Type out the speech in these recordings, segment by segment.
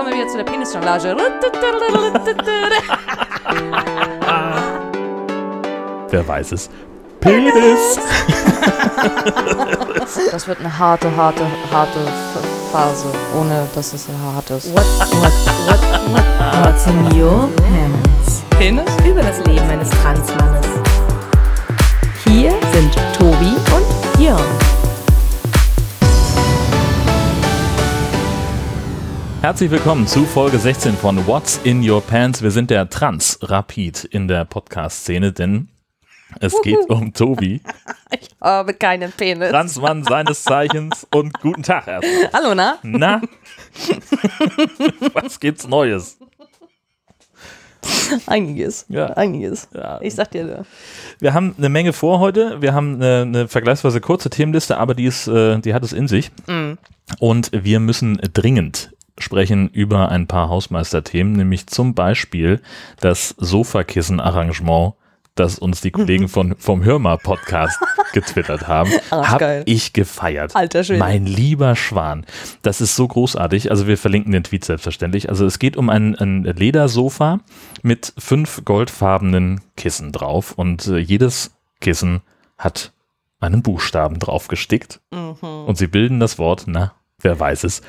kommen wir wieder zu der Penisjonglage. Wer weiß es? Penis! Das wird eine harte, harte, harte Phase, ohne dass es hart ist. What, what, what, what, what's in your pants? Penis? Über das Leben eines Transmannes. Herzlich willkommen zu Folge 16 von What's in Your Pants. Wir sind der Trans-Rapid in der Podcast-Szene, denn es geht um Tobi, Ich habe keinen Penis. Transmann seines Zeichens und guten Tag erstmal. Hallo, na? Na? Was gibt's Neues? Einiges. Ja. Einiges. Ja. Ich sag dir, da. Wir haben eine Menge vor heute. Wir haben eine, eine vergleichsweise kurze Themenliste, aber die, ist, äh, die hat es in sich. Und wir müssen dringend sprechen über ein paar Hausmeisterthemen, nämlich zum Beispiel das Sofakissen-Arrangement, das uns die Kollegen von, vom Hörmer-Podcast getwittert haben. Hab ich gefeiert. Alter Schwede. Mein lieber Schwan. Das ist so großartig. Also wir verlinken den Tweet selbstverständlich. Also es geht um ein, ein Ledersofa mit fünf goldfarbenen Kissen drauf und äh, jedes Kissen hat einen Buchstaben drauf gestickt und sie bilden das Wort, na, wer weiß es,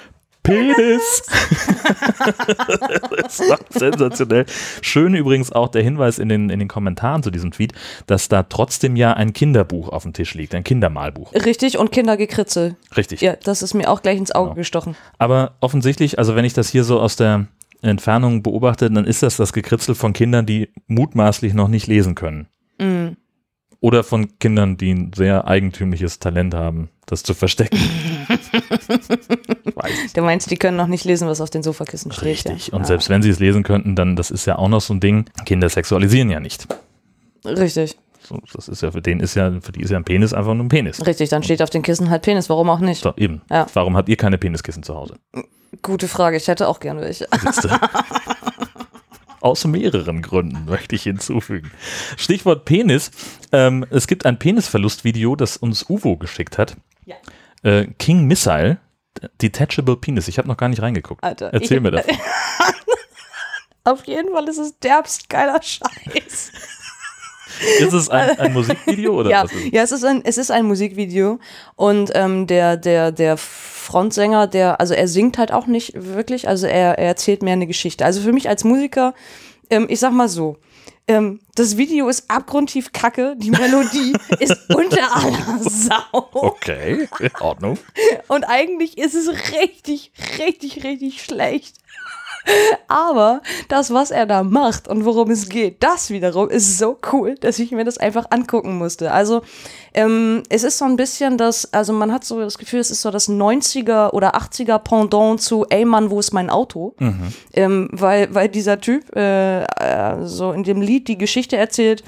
Penis. das ist doch sensationell. Schön übrigens auch der Hinweis in den, in den Kommentaren zu diesem Tweet, dass da trotzdem ja ein Kinderbuch auf dem Tisch liegt, ein Kindermalbuch. Richtig, und Kindergekritzel. Richtig. Ja, das ist mir auch gleich ins Auge Genau. gestochen. Aber offensichtlich, also wenn ich das hier so aus der Entfernung beobachte, dann ist das das Gekritzel von Kindern, die mutmaßlich noch nicht lesen können. Mhm. Oder von Kindern, die ein sehr eigentümliches Talent haben, das zu verstecken. Du meinst, die können noch nicht lesen, was auf den Sofakissen steht. Richtig. Ja. Und Ja. selbst wenn sie es lesen könnten, dann, das ist ja auch noch so ein Ding, Kinder sexualisieren ja nicht. Richtig, So, das ist ja für den ist ja, für die ist ja ein Penis einfach nur ein Penis. richtig. Dann steht auf den Kissen halt Penis. Warum auch nicht? So, eben. Ja. Warum habt ihr keine Peniskissen zu Hause? Gute Frage. Ich hätte auch gern welche. Aus mehreren Gründen möchte ich hinzufügen. Stichwort Penis. Ähm, es gibt ein Penisverlustvideo, das uns Uvo geschickt hat. Ja. Äh, King Missile, Detachable Penis. Ich habe noch gar nicht reingeguckt. Alter, Erzähl ich- mir davon. Auf jeden Fall ist es derbst geiler Scheiß. Ist es ein, ein Musikvideo oder ja, was ist es? ja es, ist ein, es ist ein Musikvideo und ähm, der, der, der Frontsänger, der, also er singt halt auch nicht wirklich, also er, er erzählt mehr eine Geschichte. Also für mich als Musiker, ähm, ich sag mal so, ähm, das Video ist abgrundtief kacke, die Melodie ist unter aller Sau Okay, in Ordnung. und eigentlich ist es richtig, richtig, richtig schlecht. Aber das, was er da macht und worum es geht, das wiederum ist so cool, dass ich mir das einfach angucken musste. Also ähm, es ist so ein bisschen das, also man hat so das Gefühl, es ist so das 90er oder 80er Pendant zu Ey Mann, wo ist mein Auto? Ähm, weil, weil dieser Typ äh, äh, so in dem Lied die Geschichte erzählt,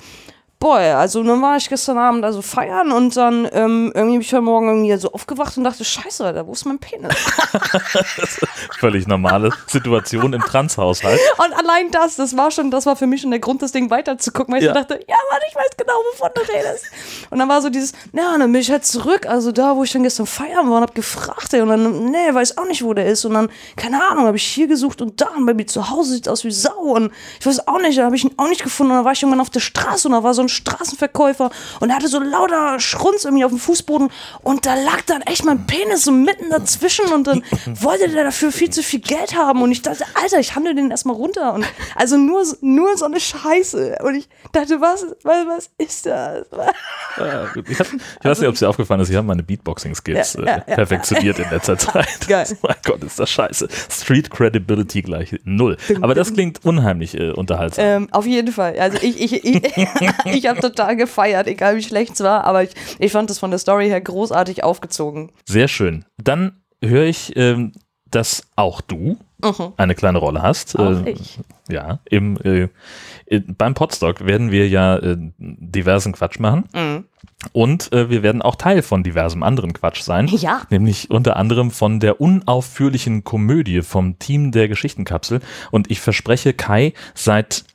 Boah, also dann war ich gestern Abend also feiern und dann ähm, irgendwie bin ich heute Morgen irgendwie so aufgewacht und dachte, scheiße, Alter, wo ist mein Penis? Völlig normale Situation im Transhaushalt. Und allein das, das war schon, das war für mich schon der Grund, das Ding weiterzugucken, weil ich Ja. so dachte, ja Mann, ich weiß genau, wovon du redest. Und dann war so dieses, na, dann bin ich halt zurück, also da, wo ich dann gestern feiern war und hab gefragt, ey, und dann, nee, weiß auch nicht, wo der ist. Und dann, keine Ahnung, habe ich hier gesucht und da, und bei mir zu Hause sieht aus wie Sau. Und ich weiß auch nicht, da habe ich ihn auch nicht gefunden. Und dann war ich irgendwann auf der Straße und da war so ein Straßenverkäufer und er hatte so lauter Schrunz irgendwie auf dem Fußboden und da lag dann echt mein Penis so mitten dazwischen und dann wollte der dafür viel zu viel Geld haben und ich dachte, Alter, ich handle den erstmal runter und also nur, nur so eine Scheiße und ich dachte, was, was, was ist das? Ja, gut. ich, hab, ich weiß nicht, ob es dir aufgefallen ist, ich habe meine Beatboxing-Skills Ja, ja, äh, perfektioniert in letzter Zeit. Geil. mein Gott, ist das scheiße. Street Credibility gleich null. Aber das klingt unheimlich äh, unterhaltsam. Ähm, auf jeden Fall. Also ich, ich, ich, ich habe total gefeiert, egal wie schlecht es war, aber ich, ich fand das von der Story her großartig aufgezogen. Sehr schön. Dann höre ich, ähm, dass auch du eine kleine Rolle hast. Mhm. Auch Äh, ich. Ja, im, äh, beim Podstock werden wir ja äh, diversen Quatsch machen. Mhm. Und äh, wir werden auch Teil von diversem anderen Quatsch sein. Ja. Nämlich unter anderem von der unaufführlichen Komödie vom Team der Geschichtenkapsel. Und ich verspreche Kai seit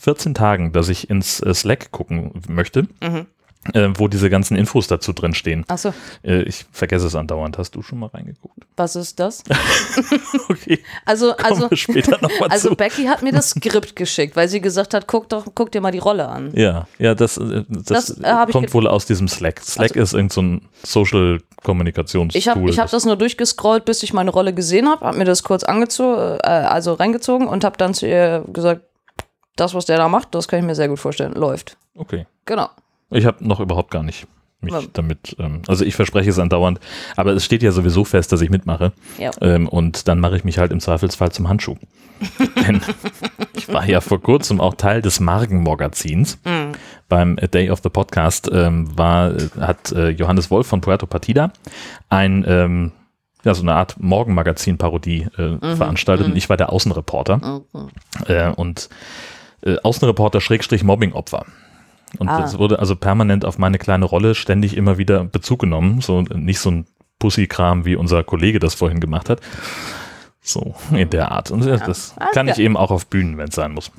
14 Tagen, dass ich ins äh, Slack gucken möchte. Mhm. äh, wo diese ganzen Infos dazu drin stehen. Achso, Äh, ich vergesse es andauernd. Hast du schon mal reingeguckt? was ist das? Okay, Also, also, wir später nochmal also zu. Becky hat mir das Skript geschickt, weil sie gesagt hat, guck doch, guck dir mal die Rolle an. Ja, ja, das, äh, das, Das, äh, kommt wohl aus diesem Slack. Slack ist irgendein so ein Social-Kommunikationstool. Ich habe ich hab das nur durchgescrollt, bis ich meine Rolle gesehen habe, habe mir das kurz angezogen, äh, also reingezogen und habe dann zu ihr gesagt, das, was der da macht, das kann ich mir sehr gut vorstellen. Läuft. Okay. Genau. Ich habe noch überhaupt gar nicht mich Ja. damit, ähm, also ich verspreche es andauernd, aber es steht ja sowieso fest, dass ich mitmache. Ja. Ähm, und dann mache ich mich halt im Zweifelsfall zum Handschuh. Denn ich war ja vor kurzem auch Teil des Margen-Magazins. Beim A Day of the Podcast ähm, war, hat äh, Johannes Wolf von Puerto Partida ein, ähm, ja, so eine Art Morgenmagazin-Parodie äh, veranstaltet und ich war der Außenreporter. Äh, und äh, Außenreporter Schrägstrich Mobbing-Opfer. Und Ah. es wurde also permanent auf meine kleine Rolle ständig immer wieder Bezug genommen. So nicht so ein Pussy-Kram, wie unser Kollege das vorhin gemacht hat. So in der Art. Und das Alles kann ich eben auch auf Bühnen, wenn es sein muss.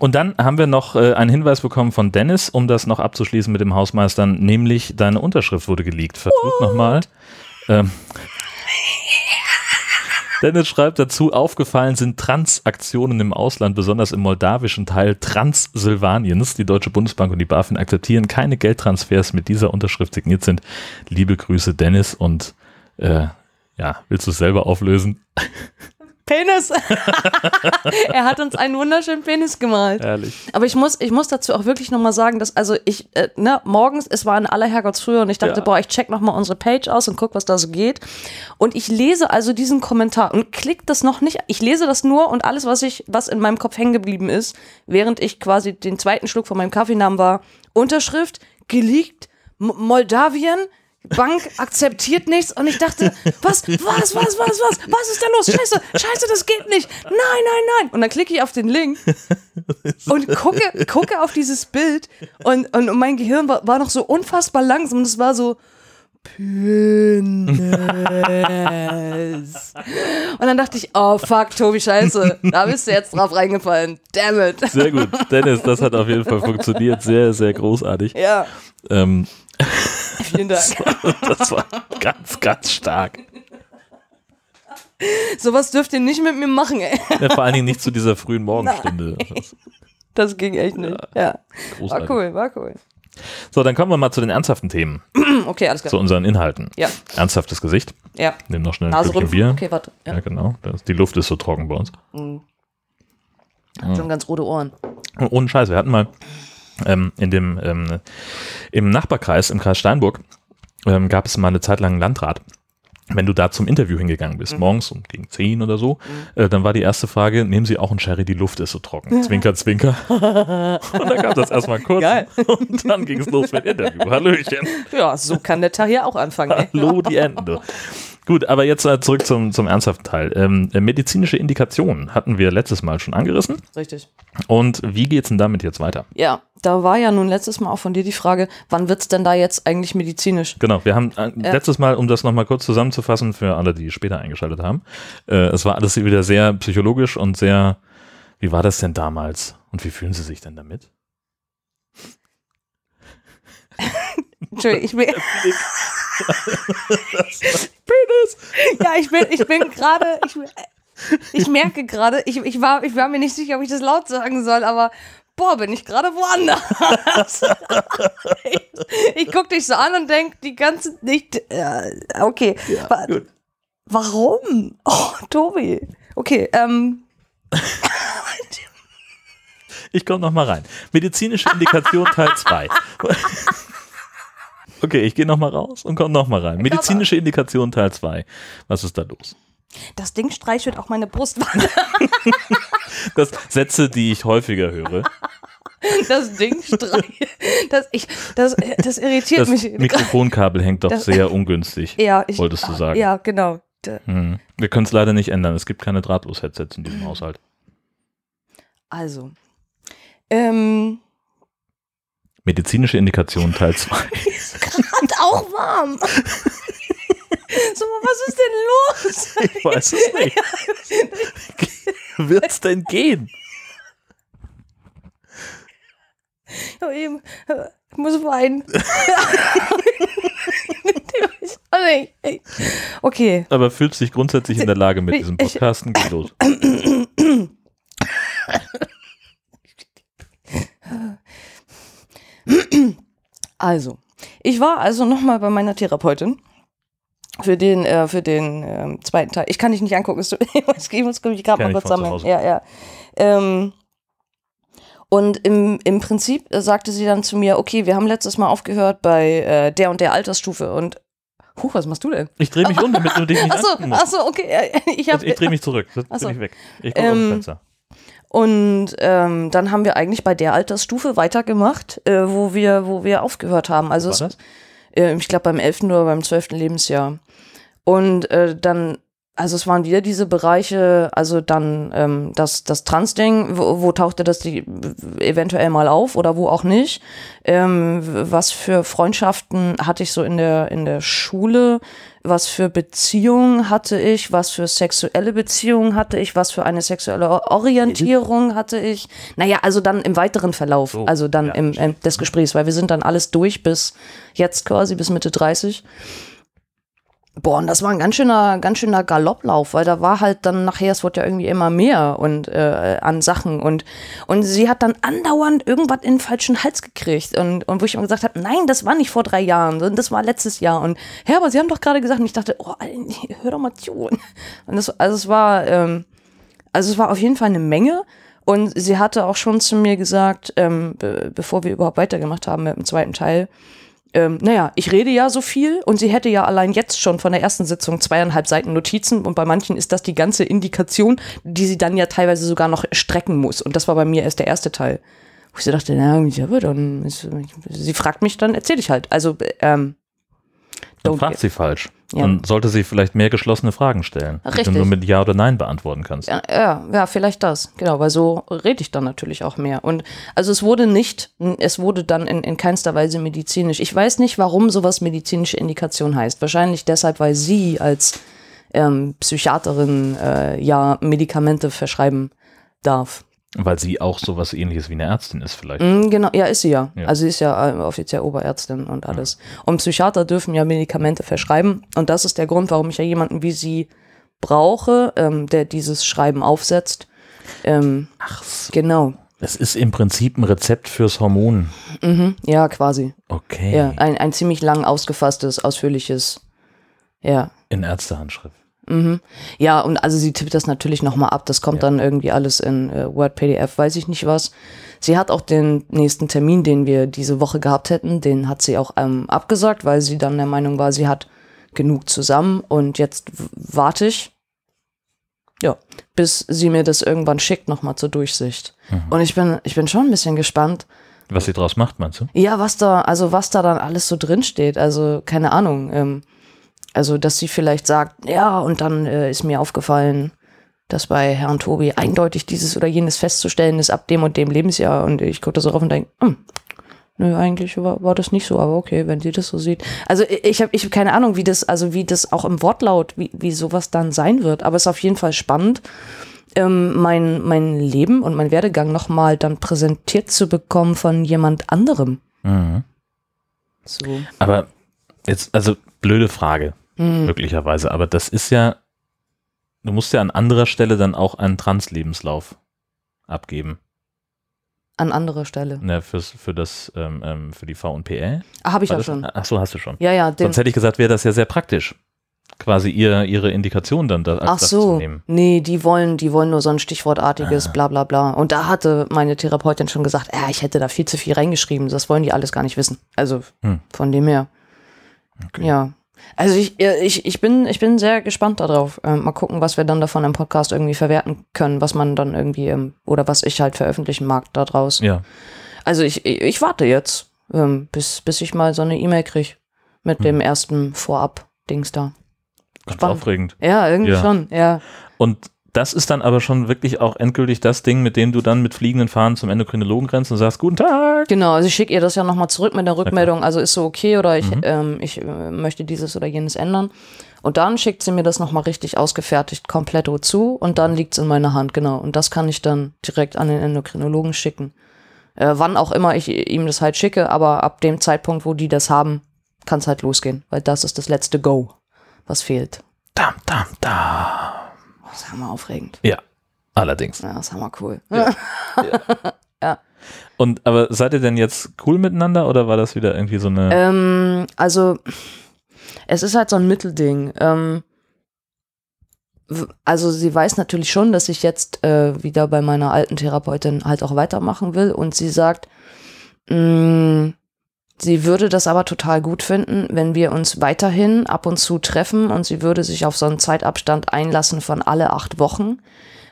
Und dann haben wir noch äh, einen Hinweis bekommen von Dennis, um das noch abzuschließen mit dem Hausmeistern, nämlich deine Unterschrift wurde geleakt. Versuch nochmal. Ähm, Dennis schreibt dazu, aufgefallen sind Transaktionen im Ausland, besonders im moldawischen Teil Transsilvaniens. Die Deutsche Bundesbank und die BaFin akzeptieren keine Geldtransfers mit dieser Unterschrift signiert sind. Liebe Grüße, Dennis. Und äh, ja, willst du es selber auflösen? Penis. er hat uns einen wunderschönen Penis gemalt. Ehrlich. Aber ich muss, ich muss dazu auch wirklich nochmal sagen, dass, also ich, äh, ne, morgens, es war in aller Herrgottsfrühe und ich dachte, Ja. boah, ich check nochmal unsere Page aus und guck, was da so geht. Und ich lese also diesen Kommentar und klick das noch nicht, ich lese das nur und alles, was ich, was in meinem Kopf hängen geblieben ist, während ich quasi den zweiten Schluck von meinem Kaffee nahm, war Unterschrift, geleakt, M Moldawien, Bank akzeptiert nichts und ich dachte, was, was, was, was, was, was ist da los? Scheiße, scheiße, das geht nicht. Nein, nein, nein. Und dann klicke ich auf den Link und gucke, gucke auf dieses Bild und, und mein Gehirn war, war noch so unfassbar langsam und es war so Penis. Und dann dachte ich, oh fuck, Tobi, scheiße, da bist du jetzt drauf reingefallen. Damn it. Sehr gut. Dennis, das hat auf jeden Fall funktioniert. Sehr, sehr großartig. Ja, Ähm, vielen Dank. das war ganz, ganz stark. Sowas dürft ihr nicht mit mir machen, ey. Ja, vor allen Dingen nicht zu dieser frühen Morgenstunde. Das ist Das ging echt nicht. Ja. War großartig. cool, war cool. So, dann kommen wir mal zu den ernsthaften Themen, Okay, alles klar. zu unseren Inhalten. Ja, Ernsthaftes Gesicht. ja. Nimm noch schnell ein Nase Stückchen rümpfen. Bier. Okay, warte. Ja. Ja, genau. Das, die Luft ist so trocken bei uns. Schon ganz rote Ohren. Ohne Scheiß, wir hatten mal ähm, in dem, ähm, im Nachbarkreis, im Kreis Steinburg, ähm, gab es mal eine Zeit lang einen Landrat. Wenn du da zum Interview hingegangen Mhm. bist, morgens um gegen 10 oder so, äh, dann war die erste Frage, nehmen Sie auch einen Sherry, die Luft ist so trocken. Zwinker, zwinker. und dann gab das erstmal kurz. Geil. Und dann ging es los mit Interview. Hallöchen. Ja, so kann der Tag ja auch anfangen, ey. Hallo, die Enten. Gut, aber jetzt äh, zurück zum, zum ernsthaften Teil. Ähm, äh, medizinische Indikationen hatten wir letztes Mal schon angerissen. Richtig. Und wie geht's denn damit jetzt weiter? Ja, da war ja nun letztes Mal auch von dir die Frage, wann wird's denn da jetzt eigentlich medizinisch? Genau, wir haben äh, letztes Mal, um das nochmal kurz zusammenzufassen für alle, die später eingeschaltet haben, äh, es war alles wieder sehr psychologisch und sehr, wie war das denn damals? Und wie fühlen Sie sich denn damit? Entschuldigung, ich bin, Penis! ja, ich bin, ich bin gerade, ich, ich merke gerade, ich, ich, war, ich war mir nicht sicher, ob ich das laut sagen soll, aber boah, bin ich gerade woanders. ich ich gucke dich so an und denke, die ganze, nicht, äh, okay. Wa- gut. Warum? Oh, Tobi. Okay, ähm, Ich komme nochmal rein. Medizinische Indikation Teil 2. Okay, ich gehe nochmal raus und komme nochmal rein. Medizinische Indikation Teil 2. Was ist da los? das Ding streichelt auch meine Brustwange. Das Sätze, die ich häufiger höre. Das Ding streichelt. Das, ich, das, das irritiert Das mich. Mikrofonkabel hängt doch Das- sehr ungünstig. Ja, ich, wolltest du sagen. Ja, genau. Hm. Wir können es leider nicht ändern. Es gibt keine Drahtlos-Headsets in diesem Haushalt. Also. Ähm, Medizinische Indikation Teil 2. und auch warm. so, was ist denn los? Ich weiß es nicht. Wird's denn gehen? Ich muss weinen. okay. Aber fühlt sich grundsätzlich in der Lage mit diesem Podcasten? Geht los. Also, ich war also nochmal bei meiner Therapeutin für den, äh, für den ähm, zweiten Teil. Ich kann dich nicht angucken, es ich muss, ich gerade mal kurz sammeln. Ja, ja. Ähm, und im, im Prinzip äh, sagte sie dann zu mir, okay, wir haben letztes Mal aufgehört bei äh, der und der Altersstufe und Huch, was machst du denn? Ich drehe mich um, damit du dich nicht Achso, angucken musst. achso, okay. Ich hab, Also ich drehe mich zurück. Jetzt Ach so. bin ich weg. Ich gucke aus Ähm, dem Fenster. Und ähm, dann haben wir eigentlich bei der Altersstufe weitergemacht, äh, wo wir, wo wir aufgehört haben. Also es, äh, ich glaube beim 11. oder beim 12. Lebensjahr. Und äh, dann, also es waren wieder diese Bereiche, also dann ähm, das, das Trans-Ding, wo, wo tauchte das die eventuell mal auf oder wo auch nicht. Ähm, was für Freundschaften hatte ich so in der, in der Schule? Was für Beziehungen hatte ich? Was für sexuelle Beziehungen hatte ich? Was für eine sexuelle Orientierung hatte ich? Naja, also dann im weiteren Verlauf, So, also dann ja, im, im des Gesprächs, weil wir sind dann alles durch bis jetzt quasi, bis Mitte 30. Boah, und das war ein ganz schöner, ganz schöner Galopplauf, weil da war halt dann nachher, es wurde ja irgendwie immer mehr und äh, an Sachen und und sie hat dann andauernd irgendwas in den falschen Hals gekriegt und und wo ich immer gesagt habe, nein, das war nicht vor drei Jahren, sondern das war letztes Jahr und ja, aber sie haben doch gerade gesagt und ich dachte, oh, hör doch mal zu. Und das also es war ähm, also es war auf jeden Fall eine Menge und sie hatte auch schon zu mir gesagt, ähm, be bevor wir überhaupt weitergemacht haben mit dem zweiten Teil, ähm, naja, ich rede ja so viel und sie hätte ja allein jetzt schon von der ersten Sitzung zweieinhalb Seiten Notizen und bei manchen ist das die ganze Indikation, die sie dann ja teilweise sogar noch strecken muss. Und das war bei mir erst der erste Teil. Wo ich so dachte, na, ja, aber dann, ist, sie fragt mich, dann erzähle ich halt. Also, ähm, Dann fragt sie falsch. Ja. Dann sollte sie vielleicht mehr geschlossene Fragen stellen, die Richtig. du nur mit Ja oder Nein beantworten kannst. Ja, ja, ja, vielleicht das. Genau, weil so rede ich dann natürlich auch mehr. Und also es wurde nicht, es wurde dann in, in keinster Weise medizinisch. Ich weiß nicht, warum sowas medizinische Indikation heißt. Wahrscheinlich deshalb, weil sie als ähm, Psychiaterin äh, ja Medikamente verschreiben darf. Weil sie auch sowas ähnliches wie eine Ärztin ist vielleicht. Mm, genau, ja, ist sie ja. Ja. Also sie ist ja äh, offiziell Oberärztin und alles. Und Psychiater dürfen ja Medikamente verschreiben. Und das ist der Grund, warum ich ja jemanden wie sie brauche, ähm, der dieses Schreiben aufsetzt. Ähm, Ach so. genau. Das ist im Prinzip ein Rezept fürs Hormon. Mhm. Ja, quasi. Okay. Ja, ein, ein ziemlich lang ausgefasstes, ausführliches. Ja. In Ärztehandschrift. Mhm. Ja, und also sie tippt das natürlich nochmal ab. Das kommt Ja. dann irgendwie alles in äh, Word, PDF, weiß ich nicht was. Sie hat auch den nächsten Termin, den wir diese Woche gehabt hätten, den hat sie auch ähm, abgesagt, weil sie dann der Meinung war, sie hat genug zusammen und jetzt warte ich. Ja, bis sie mir das irgendwann schickt, nochmal zur Durchsicht. Und ich bin, ich bin schon ein bisschen gespannt, Was sie draus macht, meinst du? ja, was da, also was da dann alles so drin steht, also keine Ahnung. Ähm, also, dass sie vielleicht sagt, ja, und dann äh, ist mir aufgefallen, dass bei Herrn Tobi eindeutig dieses oder jenes festzustellen ist ab dem und dem Lebensjahr. Und ich gucke da so rauf und denke, hm, nö, eigentlich war, war das nicht so, aber okay, wenn sie das so sieht. Also ich- habe ich hab keine Ahnung, wie das, also wie das auch im Wortlaut, wie, wie sowas dann sein wird. Aber es ist auf jeden Fall spannend, ähm, mein, mein Leben und mein Werdegang nochmal dann präsentiert zu bekommen von jemand anderem. Mhm. So. Aber jetzt, also blöde Frage, Hm. möglicherweise. Aber das ist ja, du musst ja an anderer Stelle dann auch einen Trans-Lebenslauf abgeben. An anderer Stelle. Ne, fürs, für das, ähm, ähm, für die V&PL. Ah, Habe ich ja schon. Ach so, hast du schon. Ja, ja, den. Sonst hätte ich gesagt, wäre das ja sehr praktisch. Quasi ihr, ihre Indikation dann da Ach so, zu nehmen. nee, die wollen, die wollen nur so ein stichwortartiges Ah. bla bla bla. Und da hatte meine Therapeutin schon gesagt, äh, ich hätte da viel zu viel reingeschrieben, das wollen die alles gar nicht wissen. Also Hm. von dem her. Okay. Ja. Also ich, äh, ich, ich, bin, ich bin sehr gespannt darauf. Ähm, mal gucken, was wir dann davon im Podcast irgendwie verwerten können, was man dann irgendwie, ähm, oder was ich halt veröffentlichen mag daraus. Ja. Also ich, ich, ich warte jetzt, ähm, bis, bis ich mal so eine E-Mail kriege mit Hm. dem ersten Vorab-Dings da. Ganz Spannend. aufregend. Ja, irgendwie Ja. schon, ja. Und das ist dann aber schon wirklich auch endgültig das Ding, mit dem du dann mit fliegenden Fahnen zum Endokrinologen rennst und sagst, guten Tag. Genau, also ich schicke ihr das ja nochmal zurück mit der Rückmeldung, also ist so okay oder ich, Mhm. ähm, ich äh, möchte dieses oder jenes ändern. Und dann schickt sie mir das nochmal richtig ausgefertigt, komplett zu und dann liegt es in meiner Hand, genau. Und das kann ich dann direkt an den Endokrinologen schicken. Äh, wann auch immer ich ihm das halt schicke, aber ab dem Zeitpunkt, wo die das haben, kann es halt losgehen, weil das ist das letzte Go, was fehlt. Dam, dam, da. Das ist hammer aufregend. Ja, allerdings. Ja, das ist hammer cool. Und aber seid ihr denn jetzt cool miteinander oder war das wieder irgendwie so eine. Ähm, also, es ist halt so ein Mittelding. Ähm, also, sie weiß natürlich schon, dass ich jetzt äh, wieder bei meiner alten Therapeutin halt auch weitermachen will. Und sie sagt, mh, sie würde das aber total gut finden, wenn wir uns weiterhin ab und zu treffen. Und sie würde sich auf so einen Zeitabstand einlassen von alle acht Wochen,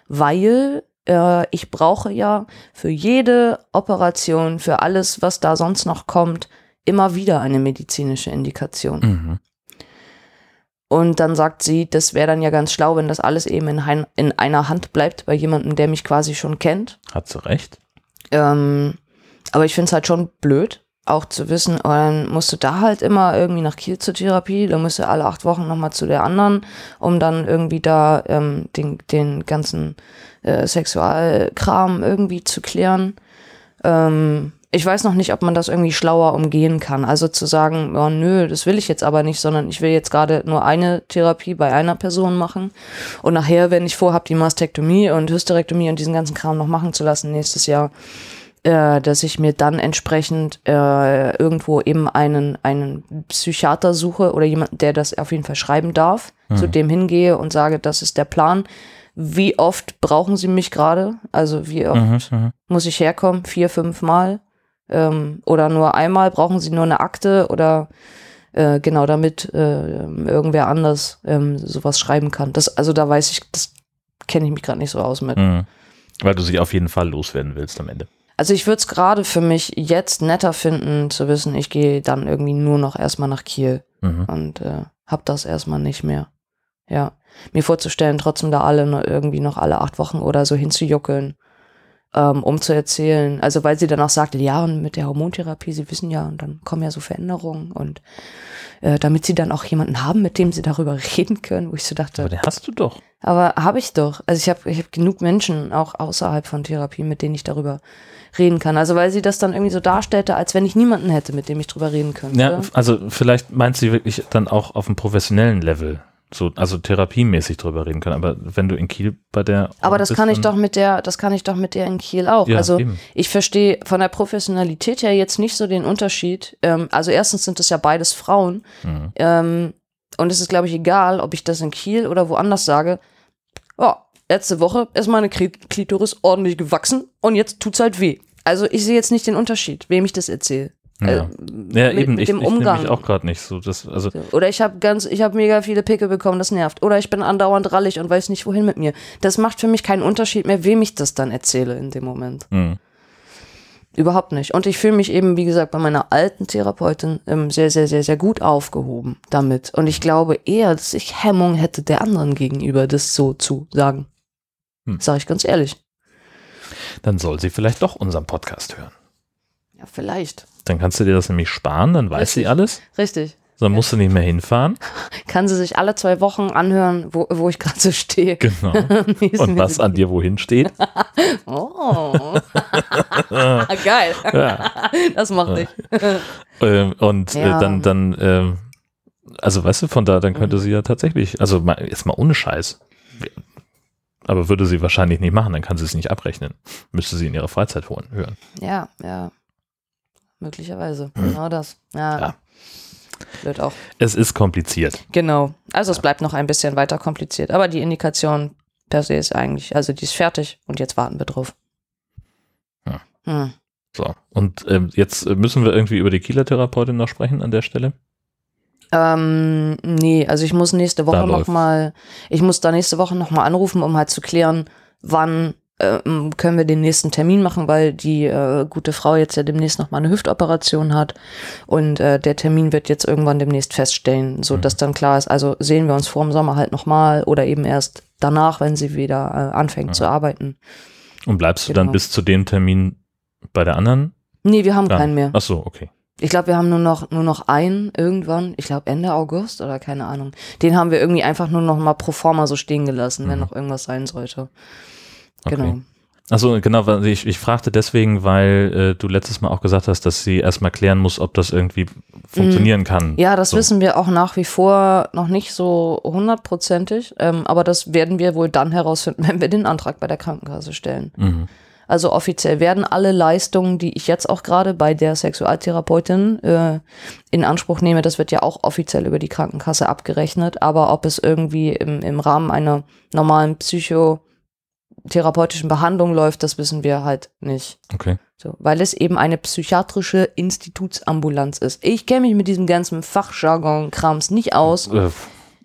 weil äh, ich brauche ja für jede Operation, für alles, was da sonst noch kommt, immer wieder eine medizinische Indikation. Mhm. Und dann sagt sie, das wäre dann ja ganz schlau, wenn das alles eben in, hein- in einer Hand bleibt, bei jemandem, der mich quasi schon kennt. Hat sie recht. Ähm, aber ich finde es halt schon blöd, auch zu wissen, oh, dann musst du da halt immer irgendwie nach Kiel zur Therapie, dann musst du alle acht Wochen nochmal zu der anderen, um dann irgendwie da ähm, den, den ganzen äh, Sexualkram irgendwie zu klären. Ähm, ich weiß noch nicht, ob man das irgendwie schlauer umgehen kann. Also zu sagen, ja, nö, das will ich jetzt aber nicht, sondern ich will jetzt gerade nur eine Therapie bei einer Person machen. Und nachher, wenn ich vorhabe, die Mastektomie und Hysterektomie und diesen ganzen Kram noch machen zu lassen nächstes Jahr, äh, dass ich mir dann entsprechend äh, irgendwo eben einen, einen Psychiater suche oder jemanden, der das auf jeden Fall schreiben darf, zu dem hingehe und sage, das ist der Plan. Wie oft brauchen Sie mich gerade? Also wie oft Mhm, mhm. muss ich herkommen? Vier, fünf Mal? Ähm, oder nur einmal? Brauchen Sie nur eine Akte? Oder äh, genau, damit äh, irgendwer anders ähm, sowas schreiben kann. Das, also da weiß ich, das kenne ich mich gerade nicht so aus mit. Mhm. Weil du sie auf jeden Fall loswerden willst am Ende. Also ich würde es gerade für mich jetzt netter finden, zu wissen, ich gehe dann irgendwie nur noch erstmal nach Kiel Mhm. und äh, hab das erstmal nicht mehr. Ja. Mir vorzustellen, trotzdem da alle irgendwie noch alle acht Wochen oder so hinzujuckeln, ähm, um zu erzählen. Also weil sie dann auch sagte, ja, und mit der Hormontherapie, sie wissen ja, und dann kommen ja so Veränderungen und äh, damit sie dann auch jemanden haben, mit dem sie darüber reden können, wo ich so dachte, Aber den hast du doch. aber habe ich doch. Also ich habe ich hab genug Menschen, auch außerhalb von Therapie, mit denen ich darüber reden kann. Also weil sie das dann irgendwie so darstellte, als wenn ich niemanden hätte, mit dem ich drüber reden könnte. Ja, also vielleicht meint sie wirklich dann auch auf einem professionellen Level, so, also therapiemäßig drüber reden können. Aber wenn du in Kiel bei der. Aber das bist, kann ich doch mit der, das kann ich doch mit der in Kiel auch. Ja, also eben. ich verstehe von der Professionalität her jetzt nicht so den Unterschied. Ähm, also erstens sind es ja beides Frauen. Mhm. Ähm, und es ist, glaube ich, egal, ob ich das in Kiel oder woanders sage. Oh, letzte Woche ist meine Klitoris ordentlich gewachsen und jetzt tut's halt weh. Also ich sehe jetzt nicht den Unterschied, wem ich das erzähle. Ja, Äh, ja mit- eben, mit ich, dem ich nehme Umgang. mich auch gerade nicht so. Das, also, So. Oder ich habe ganz, ich habe mega viele Pickel bekommen, das nervt. Oder ich bin andauernd rallig und weiß nicht, wohin mit mir. Das macht für mich keinen Unterschied mehr, wem ich das dann erzähle in dem Moment. mh. Überhaupt nicht. Und ich fühle mich eben, wie gesagt, bei meiner alten Therapeutin ähm, sehr, sehr, sehr, sehr gut aufgehoben damit. Und ich glaube eher, dass ich Hemmung hätte der anderen gegenüber, das so zu sagen. Hm. Sag ich ganz ehrlich. dann soll sie vielleicht doch unseren Podcast hören. Ja, vielleicht. Dann kannst du dir das nämlich sparen, dann weiß Richtig. sie alles. Richtig. Dann musst du nicht mehr hinfahren. Kann sie sich alle zwei Wochen anhören, wo, wo ich gerade so stehe. Genau. Und was an dir wohin steht. Oh. Geil. Ja. Das macht ich. Ähm, und Ja. äh, dann, dann, ähm, also weißt du, von da, dann Mhm. könnte sie ja tatsächlich, also mal, jetzt mal ohne Scheiß. Aber würde sie wahrscheinlich nicht machen, dann kann sie es nicht abrechnen. Müsste sie in ihrer Freizeit holen, hören. Ja, ja. Möglicherweise. Genau das. Ja. Hm. Ja. Blöd auch. Es ist kompliziert. Genau. Also es bleibt noch ein bisschen weiter kompliziert. Aber die Indikation per se ist eigentlich, also die ist fertig und jetzt warten wir drauf. Ja. Hm. So. Und ähm, jetzt müssen wir irgendwie über die Kieler Therapeutin noch sprechen an der Stelle. Ähm, nee, also ich muss nächste Woche Da noch läuft's. mal, ich muss da nächste Woche noch mal anrufen, um halt zu klären, wann ähm, können wir den nächsten Termin machen, weil die äh, gute Frau jetzt ja demnächst noch mal eine Hüftoperation hat und äh, der Termin wird jetzt irgendwann demnächst feststellen, so dass dann klar ist, also sehen wir uns vor dem Sommer halt noch mal oder eben erst danach, wenn sie wieder äh, anfängt zu arbeiten. Und bleibst du dann Genau. bis zu dem Termin bei der anderen? Nee, wir haben dran? keinen mehr. Ach so, okay. Ich glaube, wir haben nur noch, nur noch einen irgendwann, ich glaube Ende August oder keine Ahnung. Den haben wir irgendwie einfach nur noch mal pro forma so stehen gelassen, wenn Mhm. noch irgendwas sein sollte. Okay. Genau. Also genau, ich, ich fragte deswegen, weil äh, du letztes Mal auch gesagt hast, dass sie erstmal klären muss, ob das irgendwie funktionieren kann. Mhm. Ja, das So. wissen wir auch nach wie vor noch nicht so hundertprozentig, ähm, aber das werden wir wohl dann herausfinden, wenn wir den Antrag bei der Krankenkasse stellen. Mhm. Also offiziell werden alle Leistungen, die ich jetzt auch gerade bei der Sexualtherapeutin äh, in Anspruch nehme, das wird ja auch offiziell über die Krankenkasse abgerechnet. Aber ob es irgendwie im, im Rahmen einer normalen psychotherapeutischen Behandlung läuft, das wissen wir halt nicht. Okay. So, weil es eben eine psychiatrische Institutsambulanz ist. Ich kenne mich mit diesem ganzen Fachjargon-Krams nicht aus. Äh,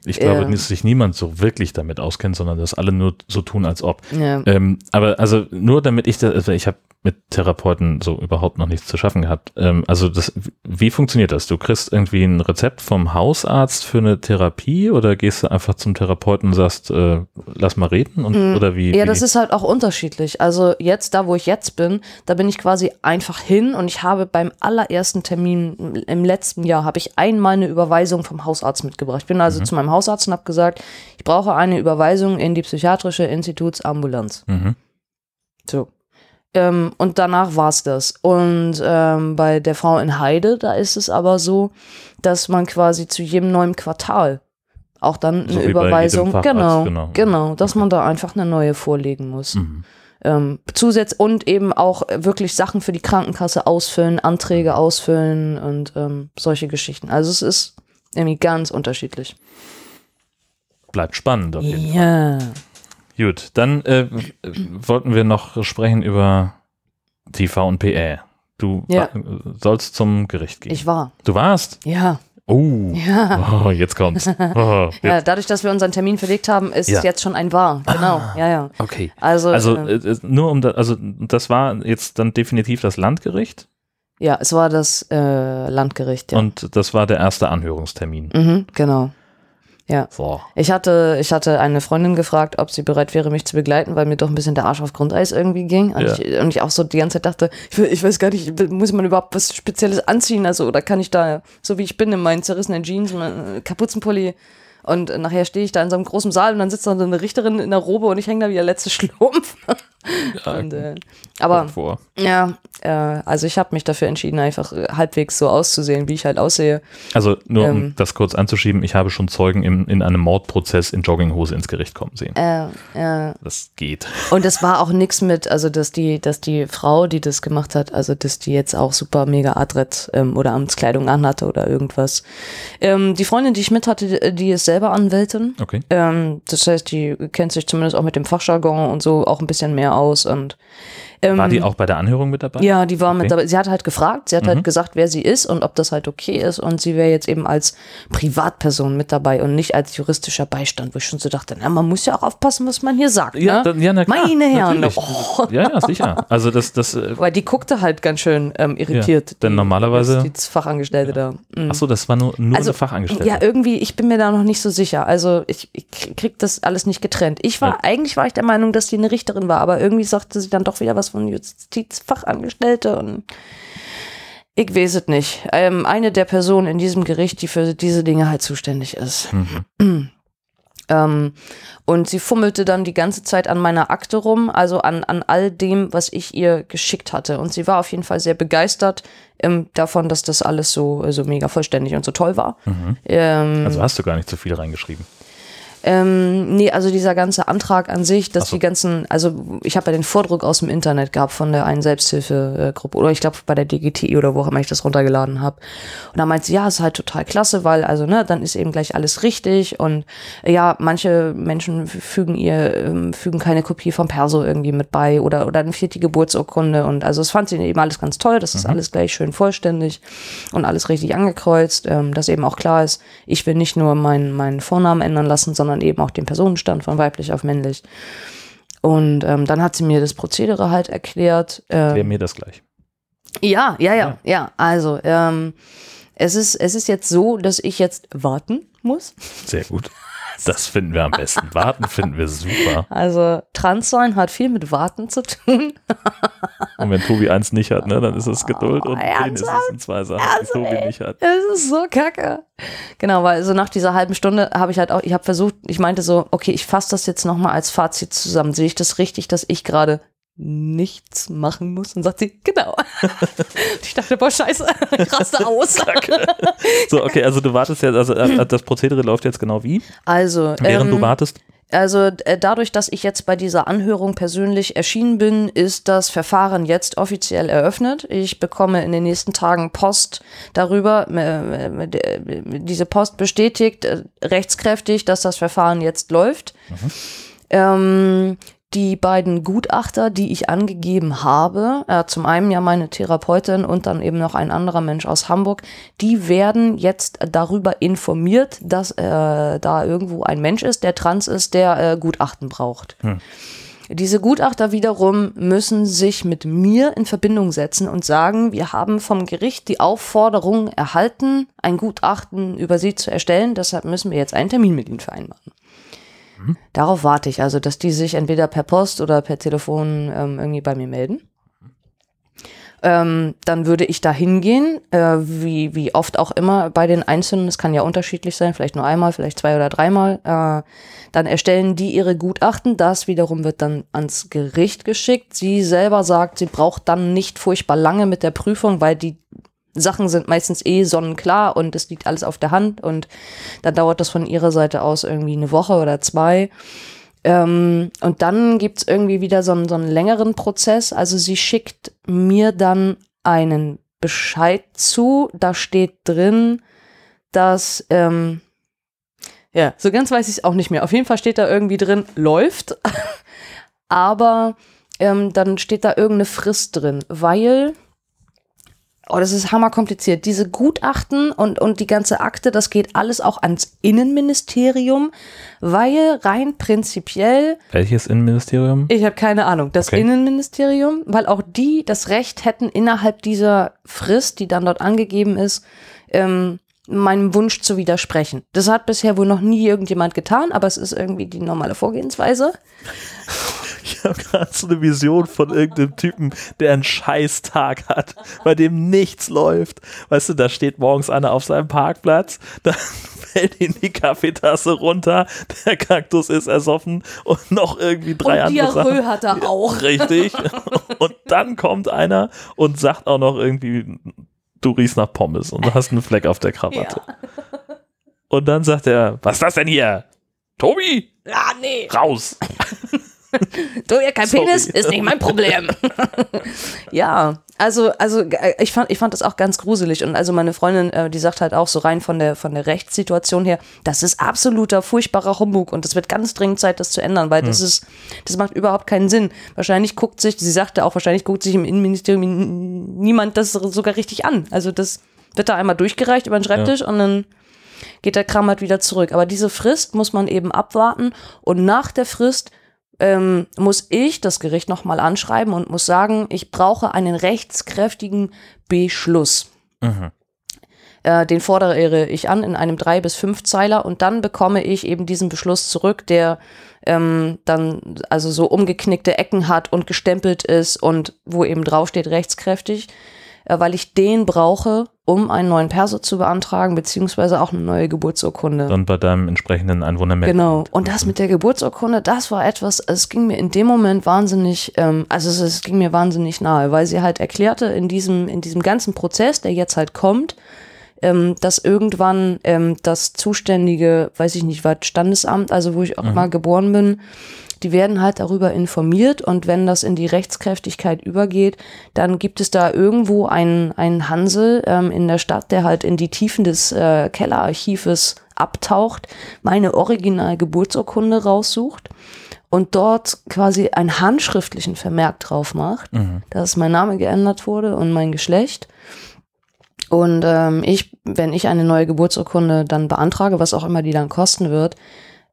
Ich glaube, Ja. dass sich niemand so wirklich damit auskennt, sondern dass alle nur so tun, als ob. Ja. Ähm, aber also nur damit ich da, also ich habe mit Therapeuten so überhaupt noch nichts zu schaffen gehabt. Ähm, also das, wie funktioniert das? Du kriegst irgendwie ein Rezept vom Hausarzt für eine Therapie oder gehst du einfach zum Therapeuten und sagst, äh, lass mal reden und oder wie? Mhm. Ja, wie? das ist halt auch unterschiedlich. Also jetzt, da wo ich jetzt bin, da bin ich quasi einfach hin und ich habe beim allerersten Termin im letzten Jahr, habe ich einmal eine Überweisung vom Hausarzt mitgebracht. Ich bin also zu meinem Hausarzt und habe gesagt, ich brauche eine Überweisung in die psychiatrische Institutsambulanz. Mhm. So. Ähm, und danach war's das. Und ähm, bei der Frau in Heide, da ist es aber so, dass man quasi zu jedem neuen Quartal auch dann eine So jedem Überweisung, genau, genau. genau, dass man da einfach eine neue vorlegen muss. Mhm. Ähm, Zusatz und eben auch wirklich Sachen für die Krankenkasse ausfüllen, Anträge ausfüllen und ähm, solche Geschichten. Also es ist irgendwie ganz unterschiedlich. Bleibt spannend auf jeden Fall. Gut, dann äh, wollten wir noch sprechen über TV und PA. Du Ja. wa- sollst zum Gericht gehen. Ich war. du warst? Ja. Oh. Ja. Oh, jetzt kommt's. Oh, jetzt. Ja, dadurch, dass wir unseren Termin verlegt haben, ist Ja. jetzt schon ein Wahr. Genau. Ja, ja. Okay. Also, Also äh, äh, äh, nur um da, also das war jetzt dann definitiv das Landgericht ja, es war das äh, Landgericht. Ja. und das war der erste Anhörungstermin. mhm, genau. Ja. So. Ich hatte, ich hatte eine Freundin gefragt, ob sie bereit wäre, mich zu begleiten, weil mir doch ein bisschen der Arsch auf Grundeis irgendwie ging. Und, Ja. ich, und ich auch so die ganze Zeit dachte, ich, ich weiß gar nicht, muss man überhaupt was Spezielles anziehen? Also, oder kann ich da, so wie ich bin, in meinen zerrissenen Jeans, meinen Kapuzenpulli und äh, nachher stehe ich da in so einem großen Saal und dann sitzt da so eine Richterin in der Robe und ich hänge da wie der letzte Schlumpf. und, äh, aber vor. ja, äh, also ich habe mich dafür entschieden, einfach äh, halbwegs so auszusehen, wie ich halt aussehe. Also nur um Ähm. das kurz anzuschieben, ich habe schon Zeugen im, in einem Mordprozess in Jogginghose ins Gericht kommen sehen. Äh, Das geht. Und es war auch nix mit, also dass die, dass die Frau, die das gemacht hat, also dass die jetzt auch super mega adrett ähm, oder Amtskleidung anhatte oder irgendwas. Ähm, die Freundin, die ich mit hatte, die- die ist selber Anwältin. Okay. Ähm, das heißt, die kennt sich zumindest auch mit dem Fachjargon und so auch ein bisschen mehr aus. Und ähm, War die auch bei der Anhörung mit dabei? ja, die war mit Okay. dabei. Sie hat halt gefragt, sie hat Mhm. halt gesagt, wer sie ist und ob das halt okay ist. Und sie wäre jetzt eben als Privatperson mit dabei und nicht als juristischer Beistand, wo ich schon so dachte, na, man muss ja auch aufpassen, was man hier sagt. Ja, ne? dann, ja na klar, Meine Herren. Oh. Ja, ja, sicher. Also das, das, äh, Weil die guckte halt ganz schön ähm, irritiert. Ja, denn die, normalerweise- Die Fachangestellte da. Mhm. ach so, das war nur, nur Also, eine Fachangestellte. Ja, irgendwie, ich bin mir da noch nicht so sicher. Also ich, ich krieg das alles nicht getrennt. Ich war, Ja. eigentlich war ich der Meinung, dass die eine Richterin war, aber irgendwie sagte sie dann doch wieder was von Justizfachangestellte und ich weiß es nicht. Ähm, eine der Personen in diesem Gericht, die für diese Dinge halt zuständig ist. Mhm. Ähm, und sie fummelte dann die ganze Zeit an meiner Akte rum, also an, an all dem, was ich ihr geschickt hatte. Und sie war auf jeden Fall sehr begeistert ähm, davon, dass das alles so, so mega vollständig und so toll war. Ähm, Also hast du gar nicht so viel reingeschrieben. Ähm, nee, also dieser ganze Antrag an sich, dass so. die ganzen, also ich habe ja den Vordruck aus dem Internet gehabt von der einen Selbsthilfegruppe oder ich glaube bei der DGTI oder wo auch immer ich das runtergeladen habe. Und da meinte sie, ja, ist halt total klasse, weil also ne, dann ist eben gleich alles richtig und äh, ja, manche Menschen fügen ihr ähm, fügen keine Kopie vom Perso irgendwie mit bei oder oder dann fehlt die Geburtsurkunde und also es fand sie eben alles ganz toll, das ist alles gleich schön vollständig und alles richtig angekreuzt, ähm, dass eben auch klar ist, ich will nicht nur meinen meinen Vornamen ändern lassen, sondern eben auch den Personenstand von weiblich auf männlich. Und ähm, dann hat sie mir das Prozedere halt erklärt. Ähm, Klär mir das gleich. ja, ja, ja, Ja. ja. Also, ähm, es ist, es ist jetzt so, dass ich jetzt warten muss. Sehr gut. Das finden wir am besten. Warten finden wir super. Also, Transsein hat viel mit Warten zu tun. Und wenn Tobi eins nicht hat, ne, dann ist es Geduld und Oh, den ist es in zwei Sachen, die Ernsthaft, Tobi ey? nicht hat. Es ist so kacke. Genau, weil so nach dieser halben Stunde habe ich halt auch, ich habe versucht, ich meinte so, okay, ich fasse das jetzt nochmal als Fazit zusammen. Sehe ich das richtig, dass ich gerade nichts machen muss. Und sagt sie, genau. ich dachte, boah, scheiße, ich raste aus. So, okay, also du wartest jetzt, also äh, das Prozedere läuft jetzt genau wie? Also, Während du ähm, wartest, Also äh, dadurch, dass ich jetzt bei dieser Anhörung persönlich erschienen bin, ist das Verfahren jetzt offiziell eröffnet. Ich bekomme in den nächsten Tagen Post darüber. Äh, Diese Post bestätigt rechtskräftig, dass das Verfahren jetzt läuft. Ähm, die beiden Gutachter, die ich angegeben habe, äh, zum einen ja meine Therapeutin und dann eben noch ein anderer Mensch aus Hamburg, die werden jetzt darüber informiert, dass äh, da irgendwo ein Mensch ist, der trans ist, der äh, Gutachten braucht. Diese Gutachter wiederum müssen sich mit mir in Verbindung setzen und sagen, wir haben vom Gericht die Aufforderung erhalten, ein Gutachten über sie zu erstellen, deshalb müssen wir jetzt einen Termin mit ihnen vereinbaren. Darauf warte ich, also dass die sich entweder per Post oder per Telefon ähm, irgendwie bei mir melden. Ähm, dann würde ich da hingehen, äh, wie, wie oft auch immer bei den Einzelnen, es kann ja unterschiedlich sein, vielleicht nur einmal, vielleicht zwei oder dreimal, äh, dann erstellen die ihre Gutachten, das wiederum wird dann ans Gericht geschickt. Sie selber sagt, sie braucht dann nicht furchtbar lange mit der Prüfung, weil die Sachen sind meistens eh sonnenklar und es liegt alles auf der Hand und dann dauert das von ihrer Seite aus irgendwie eine Woche oder zwei. Ähm, und dann gibt's irgendwie wieder so einen, so einen längeren Prozess. Also sie schickt mir dann einen Bescheid zu. Da steht drin, dass, ähm, ja, so ganz weiß ich es auch nicht mehr. Auf jeden Fall steht da irgendwie drin, läuft. Aber ähm, dann steht da irgendeine Frist drin, weil Oh, das ist hammerkompliziert. Diese Gutachten und, und die ganze Akte, das geht alles auch ans Innenministerium, weil rein prinzipiell, welches Innenministerium? ich habe keine Ahnung, das Okay. Innenministerium, weil auch die das Recht hätten, innerhalb dieser Frist, die dann dort angegeben ist, ähm, meinem Wunsch zu widersprechen. Das hat bisher wohl noch nie irgendjemand getan, aber es ist irgendwie die normale Vorgehensweise. Ich habe gerade so eine Vision von irgendeinem Typen, der einen Scheißtag hat, bei dem nichts läuft. Weißt du, da steht morgens einer auf seinem Parkplatz, dann fällt ihm die Kaffeetasse runter, der Kaktus ist ersoffen und noch irgendwie drei und andere. Diarrhoe hat er auch. Richtig. Und dann kommt einer und sagt auch noch irgendwie, du riechst nach Pommes und du hast einen Fleck auf der Krawatte. Und dann sagt er, was ist das denn hier? Tobi, Ah, nee. raus. Du, ja, kein Sorry. Penis ist nicht mein Problem. ja, also, also äh, ich fand, ich fand das auch ganz gruselig. Und also meine Freundin, äh, die sagt halt auch so rein von der, von der Rechtssituation her, das ist absoluter furchtbarer Humbug und es wird ganz dringend Zeit, das zu ändern, weil das ist, das macht überhaupt keinen Sinn. Wahrscheinlich guckt sich, sie sagte auch, wahrscheinlich guckt sich im Innenministerium niemand das sogar richtig an. Also das wird da einmal durchgereicht über den Schreibtisch und dann geht der Kram halt wieder zurück. Aber diese Frist muss man eben abwarten und nach der Frist ähm, muss ich das Gericht nochmal anschreiben und muss sagen, ich brauche einen rechtskräftigen Beschluss. Mhm. Äh, den fordere ich an in einem drei bis fünf Zeiler und dann bekomme ich eben diesen Beschluss zurück, der ähm, dann also so umgeknickte Ecken hat und gestempelt ist und wo eben draufsteht rechtskräftig, äh, weil ich den brauche, um einen neuen Perso zu beantragen, beziehungsweise auch eine neue Geburtsurkunde. Dann bei deinem entsprechenden Einwohnermelden. Genau. Und das mit der Geburtsurkunde, das war etwas, es ging mir in dem Moment wahnsinnig, ähm, also es, es ging mir wahnsinnig nahe, weil sie halt erklärte in diesem, in diesem ganzen Prozess, der jetzt halt kommt, ähm, dass irgendwann ähm, das zuständige, weiß ich nicht, was, Standesamt, also wo ich auch mal geboren bin, die werden halt darüber informiert und wenn das in die Rechtskräftigkeit übergeht, dann gibt es da irgendwo einen, einen Hansel ähm, in der Stadt, der halt in die Tiefen des äh, Kellerarchives abtaucht, meine Original-Geburtsurkunde raussucht und dort quasi einen handschriftlichen Vermerk drauf macht, dass mein Name geändert wurde und mein Geschlecht. Und ähm, ich, wenn ich eine neue Geburtsurkunde dann beantrage, was auch immer die dann kosten wird,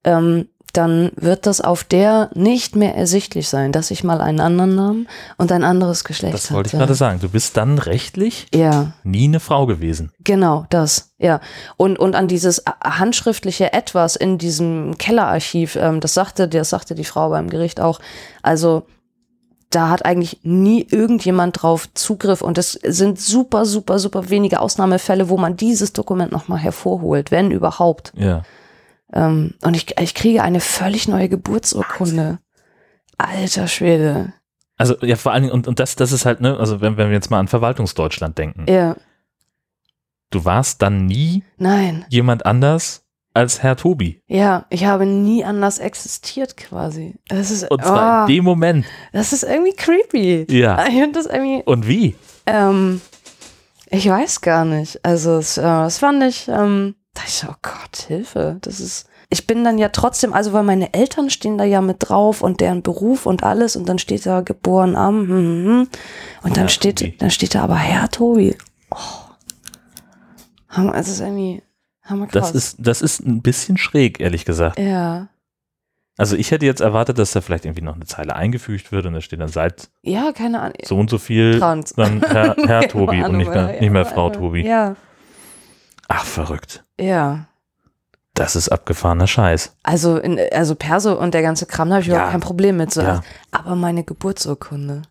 ähm, dann wird das auf der nicht mehr ersichtlich sein, dass ich mal einen anderen Namen und ein anderes Geschlecht Das wollte ich hatte. gerade sagen. Du bist dann rechtlich Ja, nie eine Frau gewesen. genau, das, ja. Und, und an dieses handschriftliche Etwas in diesem Kellerarchiv, ähm, das sagte, das sagte die Frau beim Gericht auch, also da hat eigentlich nie irgendjemand drauf Zugriff und es sind super, super, super wenige Ausnahmefälle, wo man dieses Dokument nochmal hervorholt, wenn überhaupt. Ja. Ähm, und ich, ich kriege eine völlig neue Geburtsurkunde. Alter Schwede. Also ja, vor allen Dingen, und, und das, das ist halt, ne, also wenn, wenn wir jetzt mal an Verwaltungsdeutschland denken, Ja. du warst dann nie Nein. jemand anders als Herr Tobi. Ja, ich habe nie anders existiert quasi. Das ist, Und zwar oh, in dem Moment. das ist irgendwie creepy. Ja. Ich finde das irgendwie, Und wie? ähm, ich weiß gar nicht. Also, es, äh, das fand ich, ähm, da ich so, oh Gott, Hilfe. Das ist, ich bin dann ja trotzdem, also weil meine Eltern stehen da ja mit drauf und deren Beruf und alles und dann steht da geboren am, hm, hm, hm. und dann Herr steht, Tobi. dann steht da aber Herr Tobi. Oh. Hammer, Das ist irgendwie, hammer krass. Das ist, das ist ein bisschen schräg, ehrlich gesagt. ja. Also ich hätte jetzt erwartet, dass da vielleicht irgendwie noch eine Zeile eingefügt wird und da steht dann seit Ja, keine Ahnung. so und so viel Trans. dann Herr, Herr Tobi und Ahnung, nicht mehr, nicht mehr ja, Frau Tobi. Ja, Ach, verrückt. Ja. Das ist abgefahrener Scheiß. Also, in, also Perso und der ganze Kram, da habe ich Ja. überhaupt kein Problem mit. So. Ja. Aber meine Geburtsurkunde,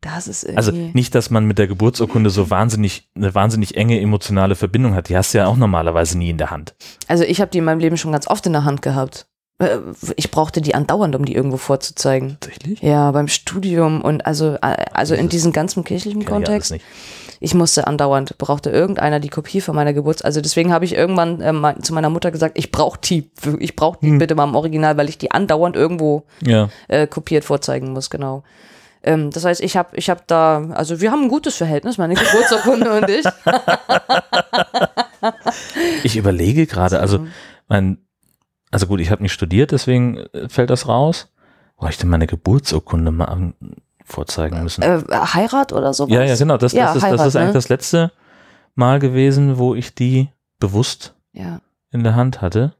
das ist irgendwie. Also nicht, dass man mit der Geburtsurkunde so wahnsinnig, eine wahnsinnig enge emotionale Verbindung hat. Die hast du ja auch normalerweise nie in der Hand. Also ich habe die in meinem Leben schon ganz oft in der Hand gehabt. Äh, Ich brauchte die andauernd, um die irgendwo vorzuzeigen. Tatsächlich? Ja, beim Studium und also, äh, also in diesem ganzen kirchlichen Kontext. nicht. Ich musste andauernd, brauchte irgendeiner die Kopie von meiner Geburts... Also deswegen habe ich irgendwann äh, mein- zu meiner Mutter gesagt, ich brauche die, ich brauche die Hm. bitte mal im Original, weil ich die andauernd irgendwo Ja. äh, kopiert vorzeigen muss, genau. Ähm, das heißt, ich habe ich hab da, also wir haben ein gutes Verhältnis, meine Geburtsurkunde und ich. Ich überlege gerade, also mein, also gut, ich habe nicht studiert, deswegen äh, fällt das raus. Wo hab ich denn meine Geburtsurkunde mal an, vorzeigen müssen? Äh, Heirat oder sowas? ja, ja, genau. Das, Ja, das, ist, das Heirat, ist eigentlich ne? das letzte Mal gewesen, wo ich die bewusst Ja. in der Hand hatte.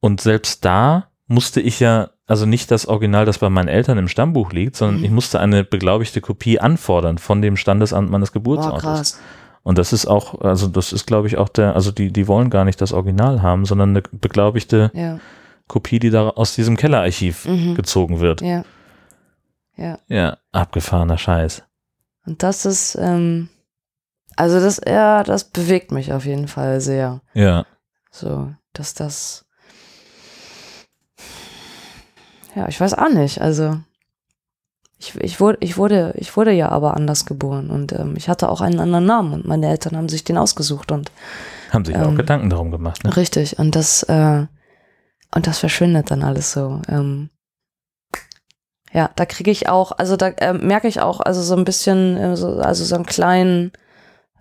Und selbst da musste ich ja, also nicht das Original, das bei meinen Eltern im Stammbuch liegt, sondern Mhm. ich musste eine beglaubigte Kopie anfordern von dem Standesamt meines Geburtsortes. krass. Und das ist auch, also das ist, glaube ich, auch der, also die, die wollen gar nicht das Original haben, sondern eine beglaubigte Ja. Kopie, die da aus diesem Kellerarchiv Mhm. gezogen wird. Ja. Ja. Ja, abgefahrener Scheiß. Und das ist, ähm, also das, ja, das bewegt mich auf jeden Fall sehr. Ja. So, dass das. Ja, ich weiß auch nicht. Also, ich, ich, wurde, ich, wurde, ich wurde ja aber anders geboren und ähm, ich hatte auch einen anderen Namen und meine Eltern haben sich den ausgesucht und Haben sich auch Ähm, Gedanken darum gemacht, ne? richtig. Und das, äh, und das verschwindet dann alles so. Ähm, ja, da kriege ich auch, also da äh, merke ich auch, also so ein bisschen, äh, so, also so einen kleinen,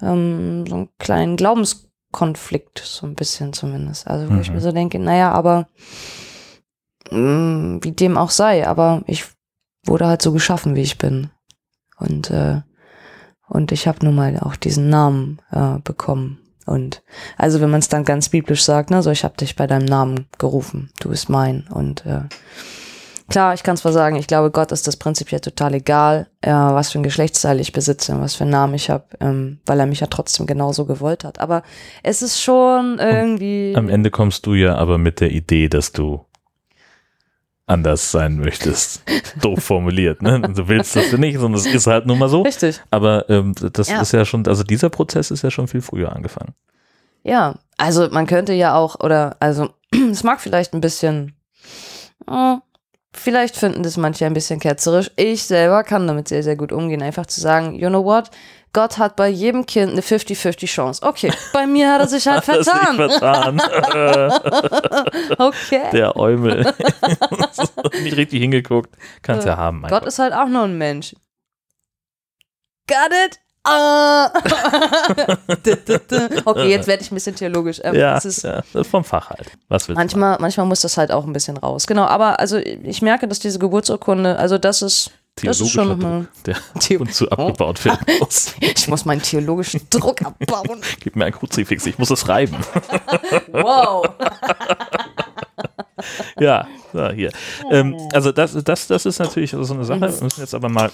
ähm, so einen kleinen Glaubenskonflikt, so ein bisschen zumindest. Also wo ich Mhm. mir so denke, naja, aber mh, wie dem auch sei, aber ich wurde halt so geschaffen, wie ich bin. Und, äh, und ich habe nun mal auch diesen Namen äh, bekommen. Und also wenn man es dann ganz biblisch sagt, ne, so ich habe dich bei deinem Namen gerufen, du bist mein. Und äh, klar, ich kann zwar sagen, ich glaube, Gott ist das prinzipiell total egal, äh, was für ein Geschlechtsteil ich besitze, und was für einen Namen ich habe, ähm, weil er mich ja trotzdem genauso gewollt hat. Aber es ist schon irgendwie. Am Ende kommst du ja aber mit der Idee, dass du anders sein möchtest. Doof formuliert, ne? Du willst das nicht, sondern es ist halt nun mal so. Richtig. Aber ähm, das Ja. ist ja schon, also dieser Prozess ist ja schon viel früher angefangen. Ja, also man könnte ja auch, oder also es mag vielleicht ein bisschen, äh, vielleicht finden das manche ein bisschen ketzerisch. Ich selber kann damit sehr, sehr gut umgehen. Einfach zu sagen, you know what? Gott hat bei jedem Kind eine 50-50 Chance. Okay, bei mir hat er sich halt Hat er sich vertan. vertan. Okay. Der Eumel. nicht richtig hingeguckt. Kannst ja, haben. mein Gott ist halt auch nur ein Mensch. Got it? Ah. okay, jetzt werde ich ein bisschen theologisch. Ähm, ja, ist, ja, das ist vom Fach halt. Was willst du machen? Manchmal, manchmal muss das halt auch ein bisschen raus. Genau, aber also ich merke, dass diese Geburtsurkunde, also das ist, das ist schon Theologischer nochmal. Druck, der ab und zu abgebaut werden muss. Ich muss meinen theologischen Druck abbauen. Gib mir ein Kruzifix, ich muss es reiben. Wow. ja, so, hier. Ähm, also das, das, das ist natürlich so eine Sache. Wir müssen jetzt aber mal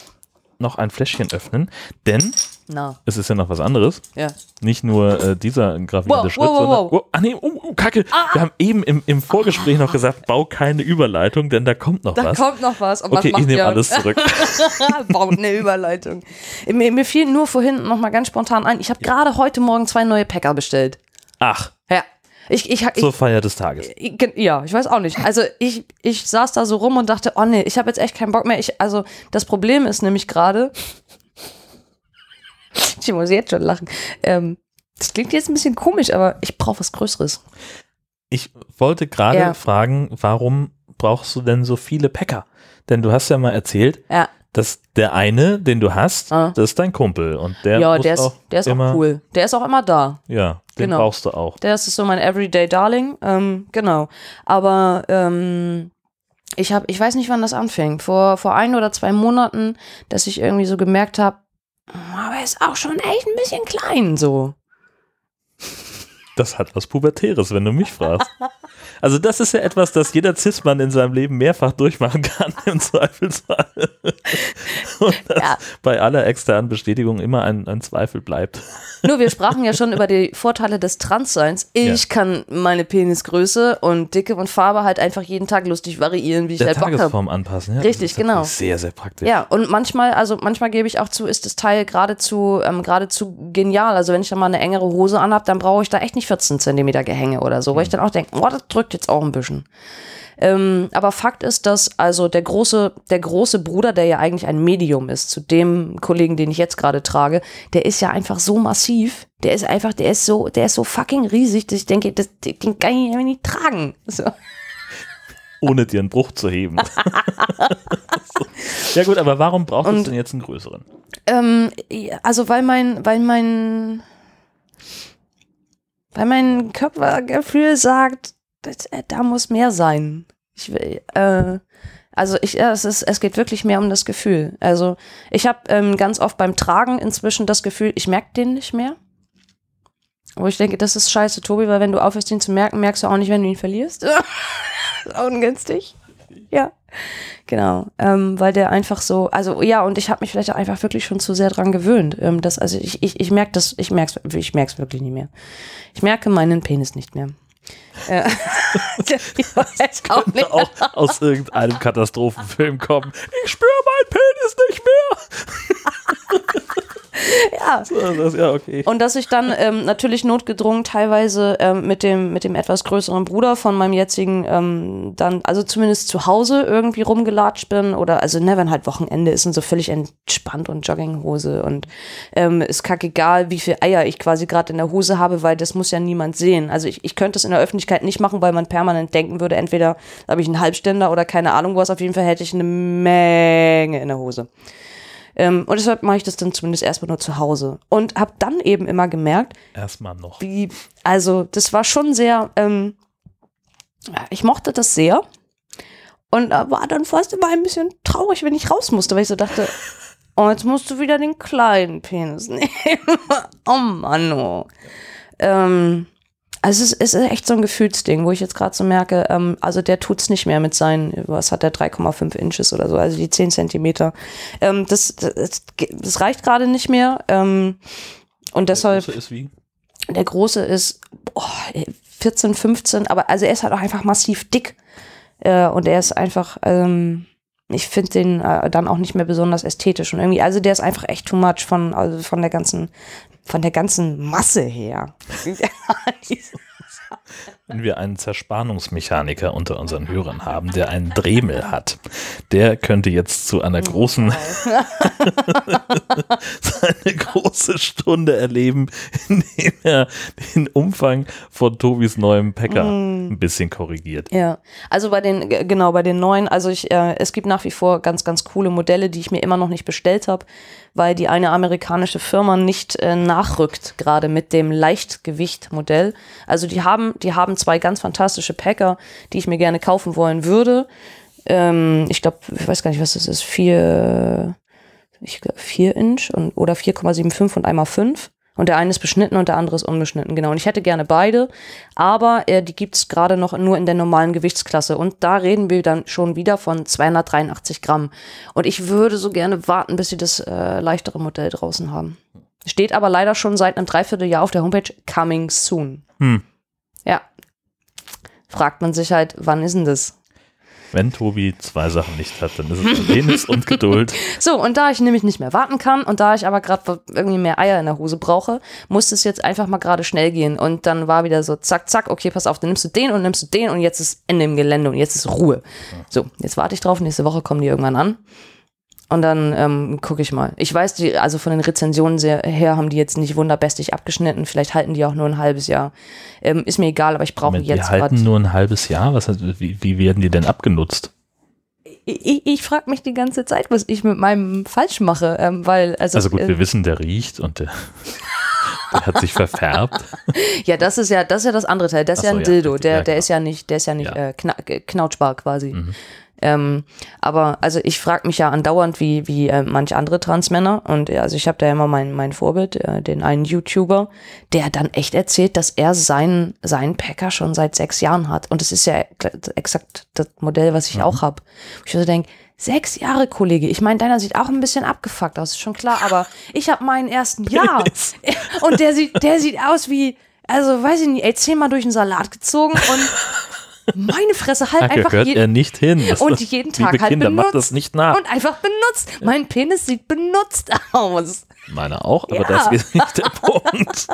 noch ein Fläschchen öffnen, denn Na, es ist ja noch was anderes. ja. Nicht nur äh, dieser gravierende Wow, Schritt, wow, wow, sondern. wow. Oh, ah, nee, oh, oh, Kacke. Wir haben eben im, im Vorgespräch noch gesagt, bau keine Überleitung, denn da kommt noch Da was. kommt noch was. Und okay, was ich nehme alles zurück. Baut eine Überleitung. Mir, mir fiel nur vorhin noch mal ganz spontan ein, ich habe gerade heute Morgen zwei neue Packer bestellt. Ach, Ja. Ich, ich, ich, Zur Feier des Tages. ich- ja, ich weiß auch nicht. Also ich, ich saß da so rum und dachte, oh nee, ich habe jetzt echt keinen Bock mehr. Ich, also das Problem ist nämlich gerade, ich muss jetzt schon lachen. Ähm, das klingt jetzt ein bisschen komisch, aber ich brauche was Größeres. Ich wollte gerade Ja. fragen, warum brauchst du denn so viele Packer? Denn du hast ja mal erzählt, Ja, dass der eine, den du hast, Ah. das ist dein Kumpel und der, ja der ist, auch der ist immer, auch cool. Der ist auch immer da. Ja, den Genau. brauchst du auch. Der ist so mein Everyday Darling. Ähm, genau. Aber ähm, ich habe, ich weiß nicht, wann das anfing. Vor, vor ein oder zwei Monaten, dass ich irgendwie so gemerkt habe, aber er ist auch schon echt ein bisschen klein so. Das hat was Pubertäres, wenn du mich fragst. Also das ist ja etwas, das jeder Cis-Mann in seinem Leben mehrfach durchmachen kann, im Zweifelsfall. Und das Ja. bei aller externen Bestätigung immer ein, ein Zweifel bleibt. Nur wir sprachen ja schon über die Vorteile des Transseins. Ich Ja. kann meine Penisgröße und Dicke und Farbe halt einfach jeden Tag lustig variieren, wie ich Der halt Bock habe. Tagesform anpassen. Ja, Richtig, genau. Sehr, sehr praktisch. Ja, und manchmal, also manchmal gebe ich auch zu, ist das Teil geradezu, ähm, geradezu genial. Also wenn ich dann mal eine engere Hose anhab, dann brauche ich da echt nicht 14 Zentimeter Gehänge oder so, weil ich dann auch denke, oh, das drückt jetzt auch ein bisschen. Ähm, aber Fakt ist, dass also der große, der große Bruder, der ja eigentlich ein Medium ist, zu dem Kollegen, den ich jetzt gerade trage, der ist ja einfach so massiv. Der ist einfach, der ist so, der ist so fucking riesig, dass ich denke, das, den kann ich nicht tragen. So. Ohne dir einen Bruch zu heben. ja gut, aber warum brauchst du Und- denn jetzt einen größeren? Ähm, ja, also weil mein, weil mein, weil mein Körpergefühl sagt, das, äh, da muss mehr sein. Ich will, äh, also ich, ja, es ist, es geht wirklich mehr um das Gefühl. Also ich habe ähm, ganz oft beim Tragen inzwischen das Gefühl, ich merke den nicht mehr. Wo ich denke, das ist scheiße, Tobi, weil wenn du aufhörst, ihn zu merken, merkst du auch nicht, wenn du ihn verlierst. ist auch ungünstig. Ja. Genau, ähm, weil der einfach so, also ja, und ich habe mich vielleicht auch einfach wirklich schon zu sehr dran gewöhnt. Ähm, dass, also ich, ich, ich merke das, ich merke es ich merk's wirklich nicht mehr. Ich merke meinen Penis nicht mehr. Äh, auch nicht. Auch aus irgendeinem Katastrophenfilm kommen. Ich spüre meinen Penis nicht mehr. Ja. Das, ja, okay. Und dass ich dann ähm, natürlich notgedrungen teilweise ähm, mit, dem, mit dem etwas größeren Bruder von meinem jetzigen ähm, dann, also zumindest zu Hause irgendwie rumgelatscht bin oder, also ne, wenn halt Wochenende ist und so völlig entspannt und Jogginghose und ähm, ist kackegal, wie viel Eier ich quasi gerade in der Hose habe, weil das muss ja niemand sehen. Also ich, ich könnte es in der Öffentlichkeit nicht machen, weil man permanent denken würde, entweder habe ich einen Halbständer oder keine Ahnung was, auf jeden Fall hätte ich eine Menge in der Hose. Ähm, und deshalb mache ich das dann zumindest erstmal nur zu Hause. Und habe dann eben immer gemerkt, Erstmal noch. wie, also das war schon sehr, ähm, ich mochte das sehr. Und war dann fast immer ein bisschen traurig, wenn ich raus musste, weil ich so dachte, oh, jetzt musst du wieder den kleinen Penis nehmen. oh Mann, oh. Ähm, also es ist, es echt so ein Gefühlsding, wo ich jetzt gerade so merke, ähm, also der tut's nicht mehr mit seinen, was hat der, 3,5 Inches oder so, also die 10 Zentimeter. Ähm, das, das, das reicht gerade nicht mehr. Ähm, und deshalb, Der große ist wie? der große ist boah, 14, 15, aber also er ist halt auch einfach massiv dick. Äh, und er ist einfach, ähm, ich finde den äh, dann auch nicht mehr besonders ästhetisch und irgendwie, also der ist einfach echt too much von, also von der ganzen, von der ganzen Masse her. Wenn wir einen Zerspannungsmechaniker unter unseren Hörern haben, der einen Dremel hat, der könnte jetzt zu einer großen, seine große Stunde erleben, indem er den Umfang von Tobis neuem Packer ein bisschen korrigiert. Ja, also bei den, genau, bei den neuen, also ich, äh, es gibt nach wie vor ganz, ganz coole Modelle, die ich mir immer noch nicht bestellt habe, weil die eine amerikanische Firma nicht äh, nachrückt, gerade mit dem Leichtgewicht-Modell. Also die haben, die haben zwei ganz fantastische Packer, die ich mir gerne kaufen wollen würde. Ähm, ich glaube, ich weiß gar nicht, was das ist, vier, ich glaub, vier Inch und, oder 4,75 und einmal fünf. Und der eine ist beschnitten und der andere ist unbeschnitten, genau. Und ich hätte gerne beide, aber äh, die gibt's gerade noch nur in der normalen Gewichtsklasse. Und da reden wir dann schon wieder von 283 Gramm. Und ich würde so gerne warten, bis sie das äh, leichtere Modell draußen haben. Steht aber leider schon seit einem Dreivierteljahr auf der Homepage Coming Soon. Hm. Ja. Fragt man sich halt, wann ist denn das? Wenn Tobi zwei Sachen nicht hat, dann ist es Penis und Geduld. So, und da ich nämlich nicht mehr warten kann und da ich aber gerade irgendwie mehr Eier in der Hose brauche, musste es jetzt einfach mal gerade schnell gehen. Und dann war wieder so, zack, zack, okay, pass auf, dann nimmst du den und nimmst du den und jetzt ist Ende im Gelände und jetzt ist Ruhe. So, jetzt warte ich drauf, nächste Woche kommen die irgendwann an. Und dann ähm, gucke ich mal. Ich weiß, die, also von den Rezensionen sehr, her haben die jetzt nicht wunderbestig abgeschnitten. Vielleicht halten die auch nur ein halbes Jahr. Ähm, ist mir egal, aber ich brauche jetzt die halten was. nur ein halbes Jahr? Was, wie, wie werden die denn abgenutzt? Ich, ich, frage mich die ganze Zeit, was ich mit meinem falsch mache, ähm, weil also, Also gut, äh, wir wissen, der riecht und der, der hat sich verfärbt. ja, das ist ja das ist ja das andere Teil. Das ist Ach ja so, ein ja, Dildo. richtig. Der Ja, der genau. ist ja nicht der ist ja nicht Ja. Äh, kna äh, knautschbar quasi. Mhm. Ähm, aber also ich frage mich ja andauernd, wie, wie äh, manche andere Transmänner und also ich habe da immer mein, mein Vorbild, äh, den einen YouTuber, der dann echt erzählt, dass er seinen, seinen Packer schon seit sechs Jahren hat. Und das ist ja exakt das Modell, was ich auch habe. Ich so denke, sechs Jahre, Kollege. Ich meine, deiner sieht auch ein bisschen abgefuckt aus, ist schon klar, aber ich habe meinen ersten Jahr. und der sieht, der sieht aus wie, also weiß ich nicht, ey, zehnmal durch den Salat gezogen und meine Fresse halt Da einfach gehört je- er nicht hin. Das und ist- jeden Tag halt Kinder, benutzt. das nicht nach. und einfach benutzt. Mein Penis sieht benutzt aus. Meiner auch, aber Ja. das ist nicht der Punkt.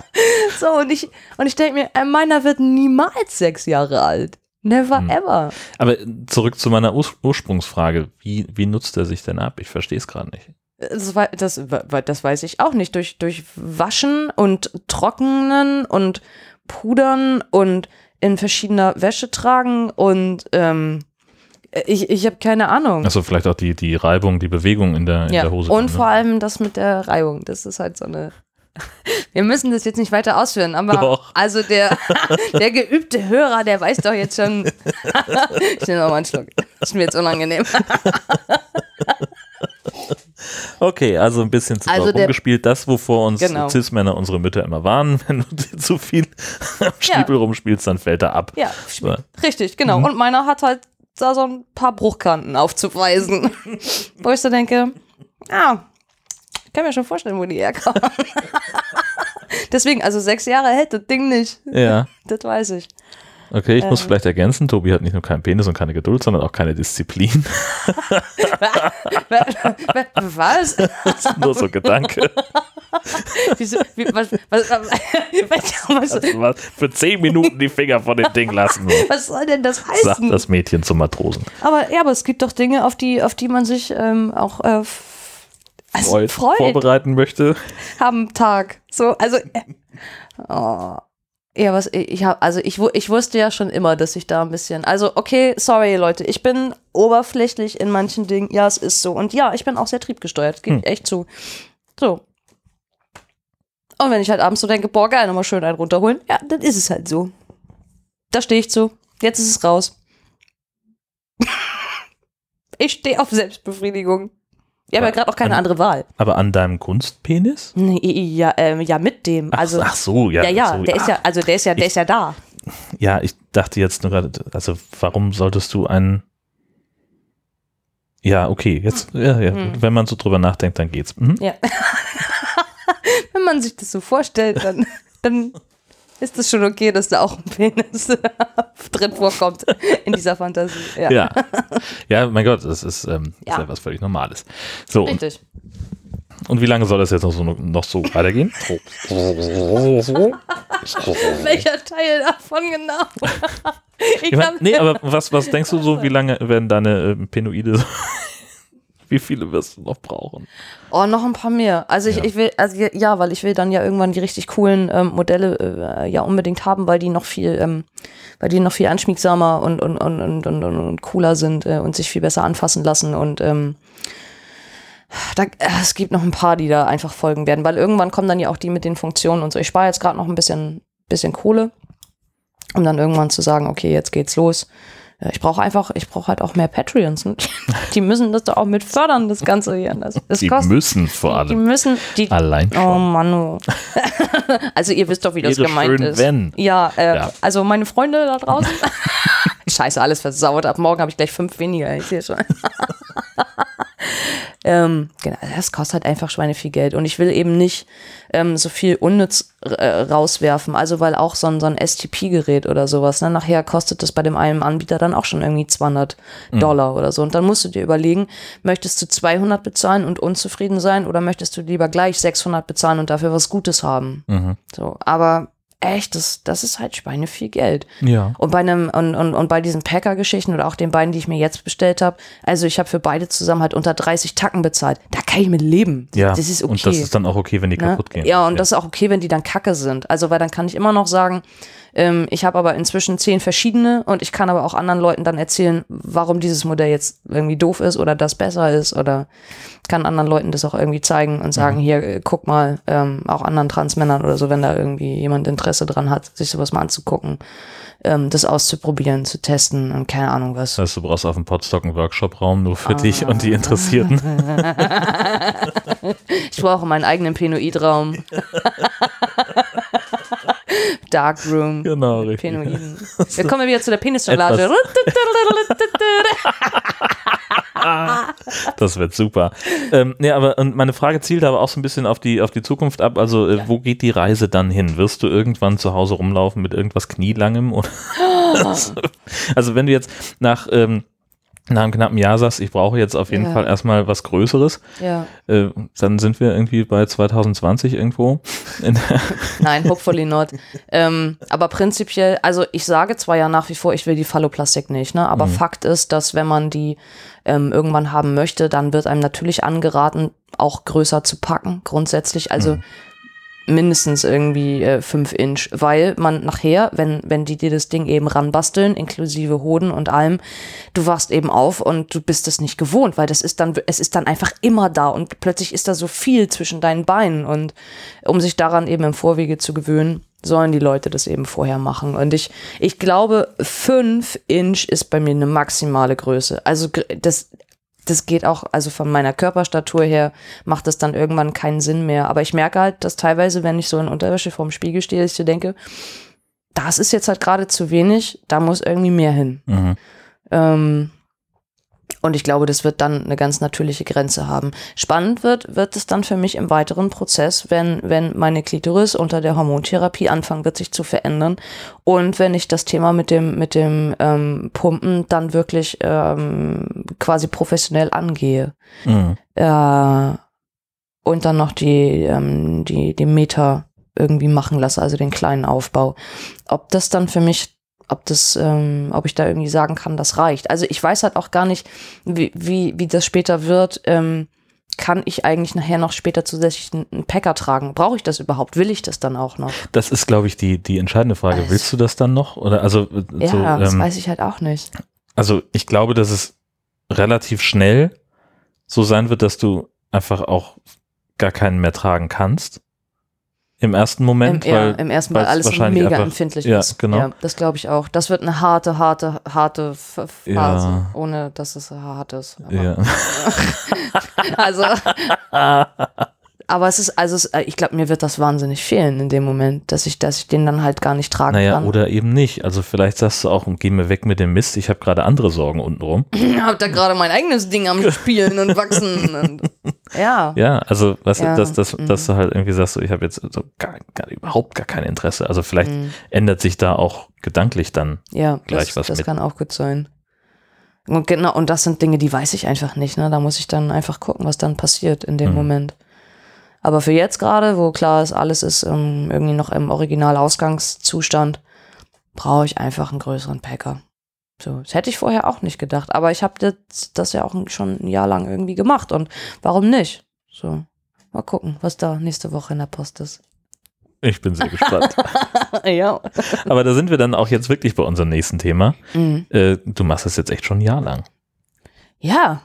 So, und ich, und ich denke mir, äh, meiner wird niemals sechs Jahre alt. Never Hm. ever. Aber zurück zu meiner Ur Ursprungsfrage. Wie, wie nutzt er sich denn ab? Ich verstehe es gerade nicht. Das, das, das weiß ich auch nicht. Durch, durch Waschen und Trocknen und Pudern und in verschiedener Wäsche tragen und ähm, ich, ich habe keine Ahnung. Also vielleicht auch die, die Reibung, die Bewegung in der, in ja. der Hose. und drin, vor ne? allem das mit der Reibung. Das ist halt so eine. Wir müssen das jetzt nicht weiter ausführen, aber Doch. also der, der geübte Hörer, der weiß doch jetzt schon. ich nehme noch mal einen Schluck. Das ist mir jetzt unangenehm. Okay, also ein bisschen zu Also rumgespielt. Das, wovor uns Genau. Cis-Männer unsere Mütter immer warnen. Wenn du dir zu viel am Stiefel rumspielst, dann fällt er ab. Ja, So. richtig, genau. Und meiner hat halt da so ein paar Bruchkanten aufzuweisen. Wo ich so denke, ja, ich kann mir schon vorstellen, wo die herkommen. Deswegen, also sechs Jahre hält das Ding nicht. Ja. Das weiß ich. Okay, ich muss Ähm. vielleicht ergänzen, Tobi hat nicht nur keinen Penis und keine Geduld, sondern auch keine Disziplin. Was? Das ist nur so Gedanke. Wieso, wie, was, was, was, was, Also mal für zehn Minuten die Finger von dem Ding lassen. was soll denn das Sagt heißen? das Mädchen zum Matrosen. Aber ja, aber es gibt doch Dinge, auf die, auf die man sich ähm, auch äh, also Freud, freut vorbereiten möchte. am Tag. So, also äh, oh. Ja, was ich habe, also ich, ich wusste ja schon immer, dass ich da ein bisschen, also okay, sorry Leute, ich bin oberflächlich in manchen Dingen. Ja, es ist so und ja, ich bin auch sehr triebgesteuert, gebe ich echt zu. So. Und wenn ich halt abends so denke, boah, geil, nochmal schön einen runterholen, ja, dann ist es halt so. Da stehe ich zu. Jetzt ist es raus. ich stehe auf Selbstbefriedigung. Ich habe ja Aber gerade auch keine an- andere Wahl. Aber an deinem Kunstpenis? Ja, ähm, ja, mit dem. Ach, Also, ach so, ja. ja, ja, so, der ist ja, also der ist ja, der Ich- ist ja da. Ja, ich dachte jetzt nur gerade, also warum solltest du einen. Ja, okay, jetzt, ja, ja, Hm. wenn man so drüber nachdenkt, dann geht's. Mhm. Ja. Wenn man sich das so vorstellt, dann, dann ist es schon okay, dass da auch ein Penis drin vorkommt in dieser Fantasie. Ja, Ja. ja, mein Gott, das ist, ähm, Ja. ist ja was völlig Normales. So, und, richtig. und wie lange soll das jetzt noch so, noch so weitergehen? Welcher Teil davon genau? ich Ich mein, nee, aber was, was denkst du so, wie lange werden deine ähm, Penoide so, wie viele wirst du noch brauchen? Oh, noch ein paar mehr. Also ich, Ja. ich will, also ja, weil ich will dann ja irgendwann die richtig coolen ähm, Modelle äh, ja unbedingt haben, weil die noch viel, ähm, weil die noch viel anschmiegsamer und, und, und, und, und, und, cooler sind äh, und sich viel besser anfassen lassen und ähm, da, äh, es gibt noch ein paar, die da einfach folgen werden, weil irgendwann kommen dann ja auch die mit den Funktionen und so. Ich spare jetzt gerade noch ein bisschen, bisschen Kohle, um dann irgendwann zu sagen, okay, jetzt geht's los. Ich brauche einfach, ich brauche halt auch mehr Patreons. Ne? Die müssen das doch auch mit fördern, das Ganze hier. Das, das Die kostet, müssen vor die allem müssen, die, allein oh schon. Mann, oh. also ihr wisst doch, wie das Wäre gemeint schön, ist. wenn. Ja, äh, Ja. also meine Freunde da draußen. Scheiße, alles versaut. Ab morgen habe ich gleich fünf weniger. Ich sehe schon. ähm, genau, das kostet halt einfach Schweine viel Geld. Und ich will eben nicht ähm, so viel unnütz äh, rauswerfen. Also weil auch so ein, so ein STP-Gerät oder sowas, ne, nachher kostet das bei dem einen Anbieter dann auch schon irgendwie 200 Dollar oder so. Und dann musst du dir überlegen, möchtest du 200 bezahlen und unzufrieden sein oder möchtest du lieber gleich 600 bezahlen und dafür was Gutes haben? Mhm. So, aber echt, das, das ist halt Schweine viel Geld. Ja. Und bei einem und, und, und bei diesen Packer-Geschichten oder auch den beiden, die ich mir jetzt bestellt habe, also ich habe für beide zusammen halt unter 30 Tacken bezahlt. Da kann ich mit leben. Ja. Das ist okay. Und das ist dann auch okay, wenn die Ne? kaputt gehen. Ja, und das ist auch okay, wenn die dann kacke sind. Also, weil dann kann ich immer noch sagen, ähm, ich habe aber inzwischen zehn verschiedene und ich kann aber auch anderen Leuten dann erzählen, warum dieses Modell jetzt irgendwie doof ist oder das besser ist oder kann anderen Leuten das auch irgendwie zeigen und sagen, hier, äh, guck mal, ähm, auch anderen Transmännern oder so, wenn da irgendwie jemand Interesse dran hat, sich sowas mal anzugucken, ähm, das auszuprobieren, zu testen und keine Ahnung was. Heißt, du brauchst auf dem Podstock einen Workshop-Raum nur für dich und die Interessierten. Ich brauche meinen eigenen Penoid-Raum. Darkroom. Genau, richtig. Penoiden. Wir kommen wieder zu der Penisjonglage. Das wird super. Ähm, nee, aber und meine Frage zielt aber auch so ein bisschen auf die, auf die Zukunft ab. Also, äh, wo geht die Reise dann hin? Wirst du irgendwann zu Hause rumlaufen mit irgendwas Knielangem? Oder also, wenn du jetzt nach, ähm, nach einem knappen Jahr sagst, ich brauche jetzt auf jeden Ja. Fall erstmal was Größeres, Ja. äh, dann sind wir irgendwie bei 2020 irgendwo. Nein, hopefully not. ähm, aber prinzipiell, also ich sage zwar ja nach wie vor, ich will die Phalloplastik nicht, ne? aber Fakt ist, dass wenn man die ähm, irgendwann haben möchte, dann wird einem natürlich angeraten, auch größer zu packen, grundsätzlich. Also mindestens irgendwie äh, 5 Inch, weil man nachher, wenn, wenn die dir das Ding eben ranbasteln, inklusive Hoden und allem, du wachst eben auf und du bist es nicht gewohnt, weil das ist dann, es ist dann einfach immer da und plötzlich ist da so viel zwischen deinen Beinen und um sich daran eben im Vorwege zu gewöhnen, sollen die Leute das eben vorher machen. Und ich, ich glaube, 5 Inch ist bei mir eine maximale Größe. Also das, das geht auch, also von meiner Körperstatur her macht das dann irgendwann keinen Sinn mehr. Aber ich merke halt, dass teilweise, wenn ich so in Unterwäsche vorm Spiegel stehe, dass ich so denke, das ist jetzt halt gerade zu wenig, da muss irgendwie mehr hin. Mhm. Ähm, und ich glaube, das wird dann eine ganz natürliche Grenze haben. Spannend wird, wird es dann für mich im weiteren Prozess, wenn, wenn meine Klitoris unter der Hormontherapie anfangen wird, sich zu verändern. Und wenn ich das Thema mit dem, mit dem ähm, Pumpen dann wirklich ähm, quasi professionell angehe. Mhm. Äh, und dann noch die, ähm, die, die Meter irgendwie machen lasse, also den kleinen Aufbau. Ob das dann für mich, ob das, ähm, ob ich da irgendwie sagen kann, das reicht. Also ich weiß halt auch gar nicht, wie, wie, wie das später wird. Ähm, kann ich eigentlich nachher noch später zusätzlich einen- Packer tragen? Brauche ich das überhaupt? Will ich das dann auch noch? Das ist, glaube ich, die, die entscheidende Frage. Also- Willst du das dann noch? Oder also, äh, Ja, so, das ähm, weiß ich halt auch nicht. also ich glaube, dass es relativ schnell so sein wird, dass du einfach auch gar keinen mehr tragen kannst. Im ersten Im, Moment, ja, weil im ersten Mal alles wahrscheinlich mega einfach- empfindlich ja, ist. genau. Ja, das glaube ich auch. Das wird eine harte, harte, harte Phase, Ja. ohne dass es hart ist. Aber, ja. Also, aber es ist, also es, äh, ich glaube, mir wird das wahnsinnig fehlen in dem Moment, dass ich, dass ich den dann halt gar nicht tragen naja, kann. oder eben nicht. Also vielleicht sagst du auch, geh mir weg mit dem Mist, ich habe gerade andere Sorgen untenrum. Ich hab da gerade mein eigenes Ding am Spielen und Wachsen. Und, ja. Ja, also was, Ja, dass, dass, mhm. dass du halt irgendwie sagst, so, ich habe jetzt so gar, gar, überhaupt gar kein Interesse. Also vielleicht Mhm. ändert sich da auch gedanklich dann. Ja, Gleich das, was das mit. kann auch gut sein. Und genau, und das sind Dinge, die weiß ich einfach nicht. Ne? Da muss ich dann einfach gucken, was dann passiert in dem Mhm. Moment. Aber für jetzt gerade, wo klar ist, alles ist ähm, irgendwie noch im Original-Ausgangszustand, brauche ich einfach einen größeren Packer. So, das hätte ich vorher auch nicht gedacht. Aber ich habe das, das ja auch schon ein Jahr lang irgendwie gemacht. Und warum nicht? So, mal gucken, was da nächste Woche in der Post ist. Ich bin sehr gespannt. ja. Aber da sind wir dann auch jetzt wirklich bei unserem nächsten Thema. Mhm. Äh, du machst das jetzt echt schon ein Jahr lang. Ja.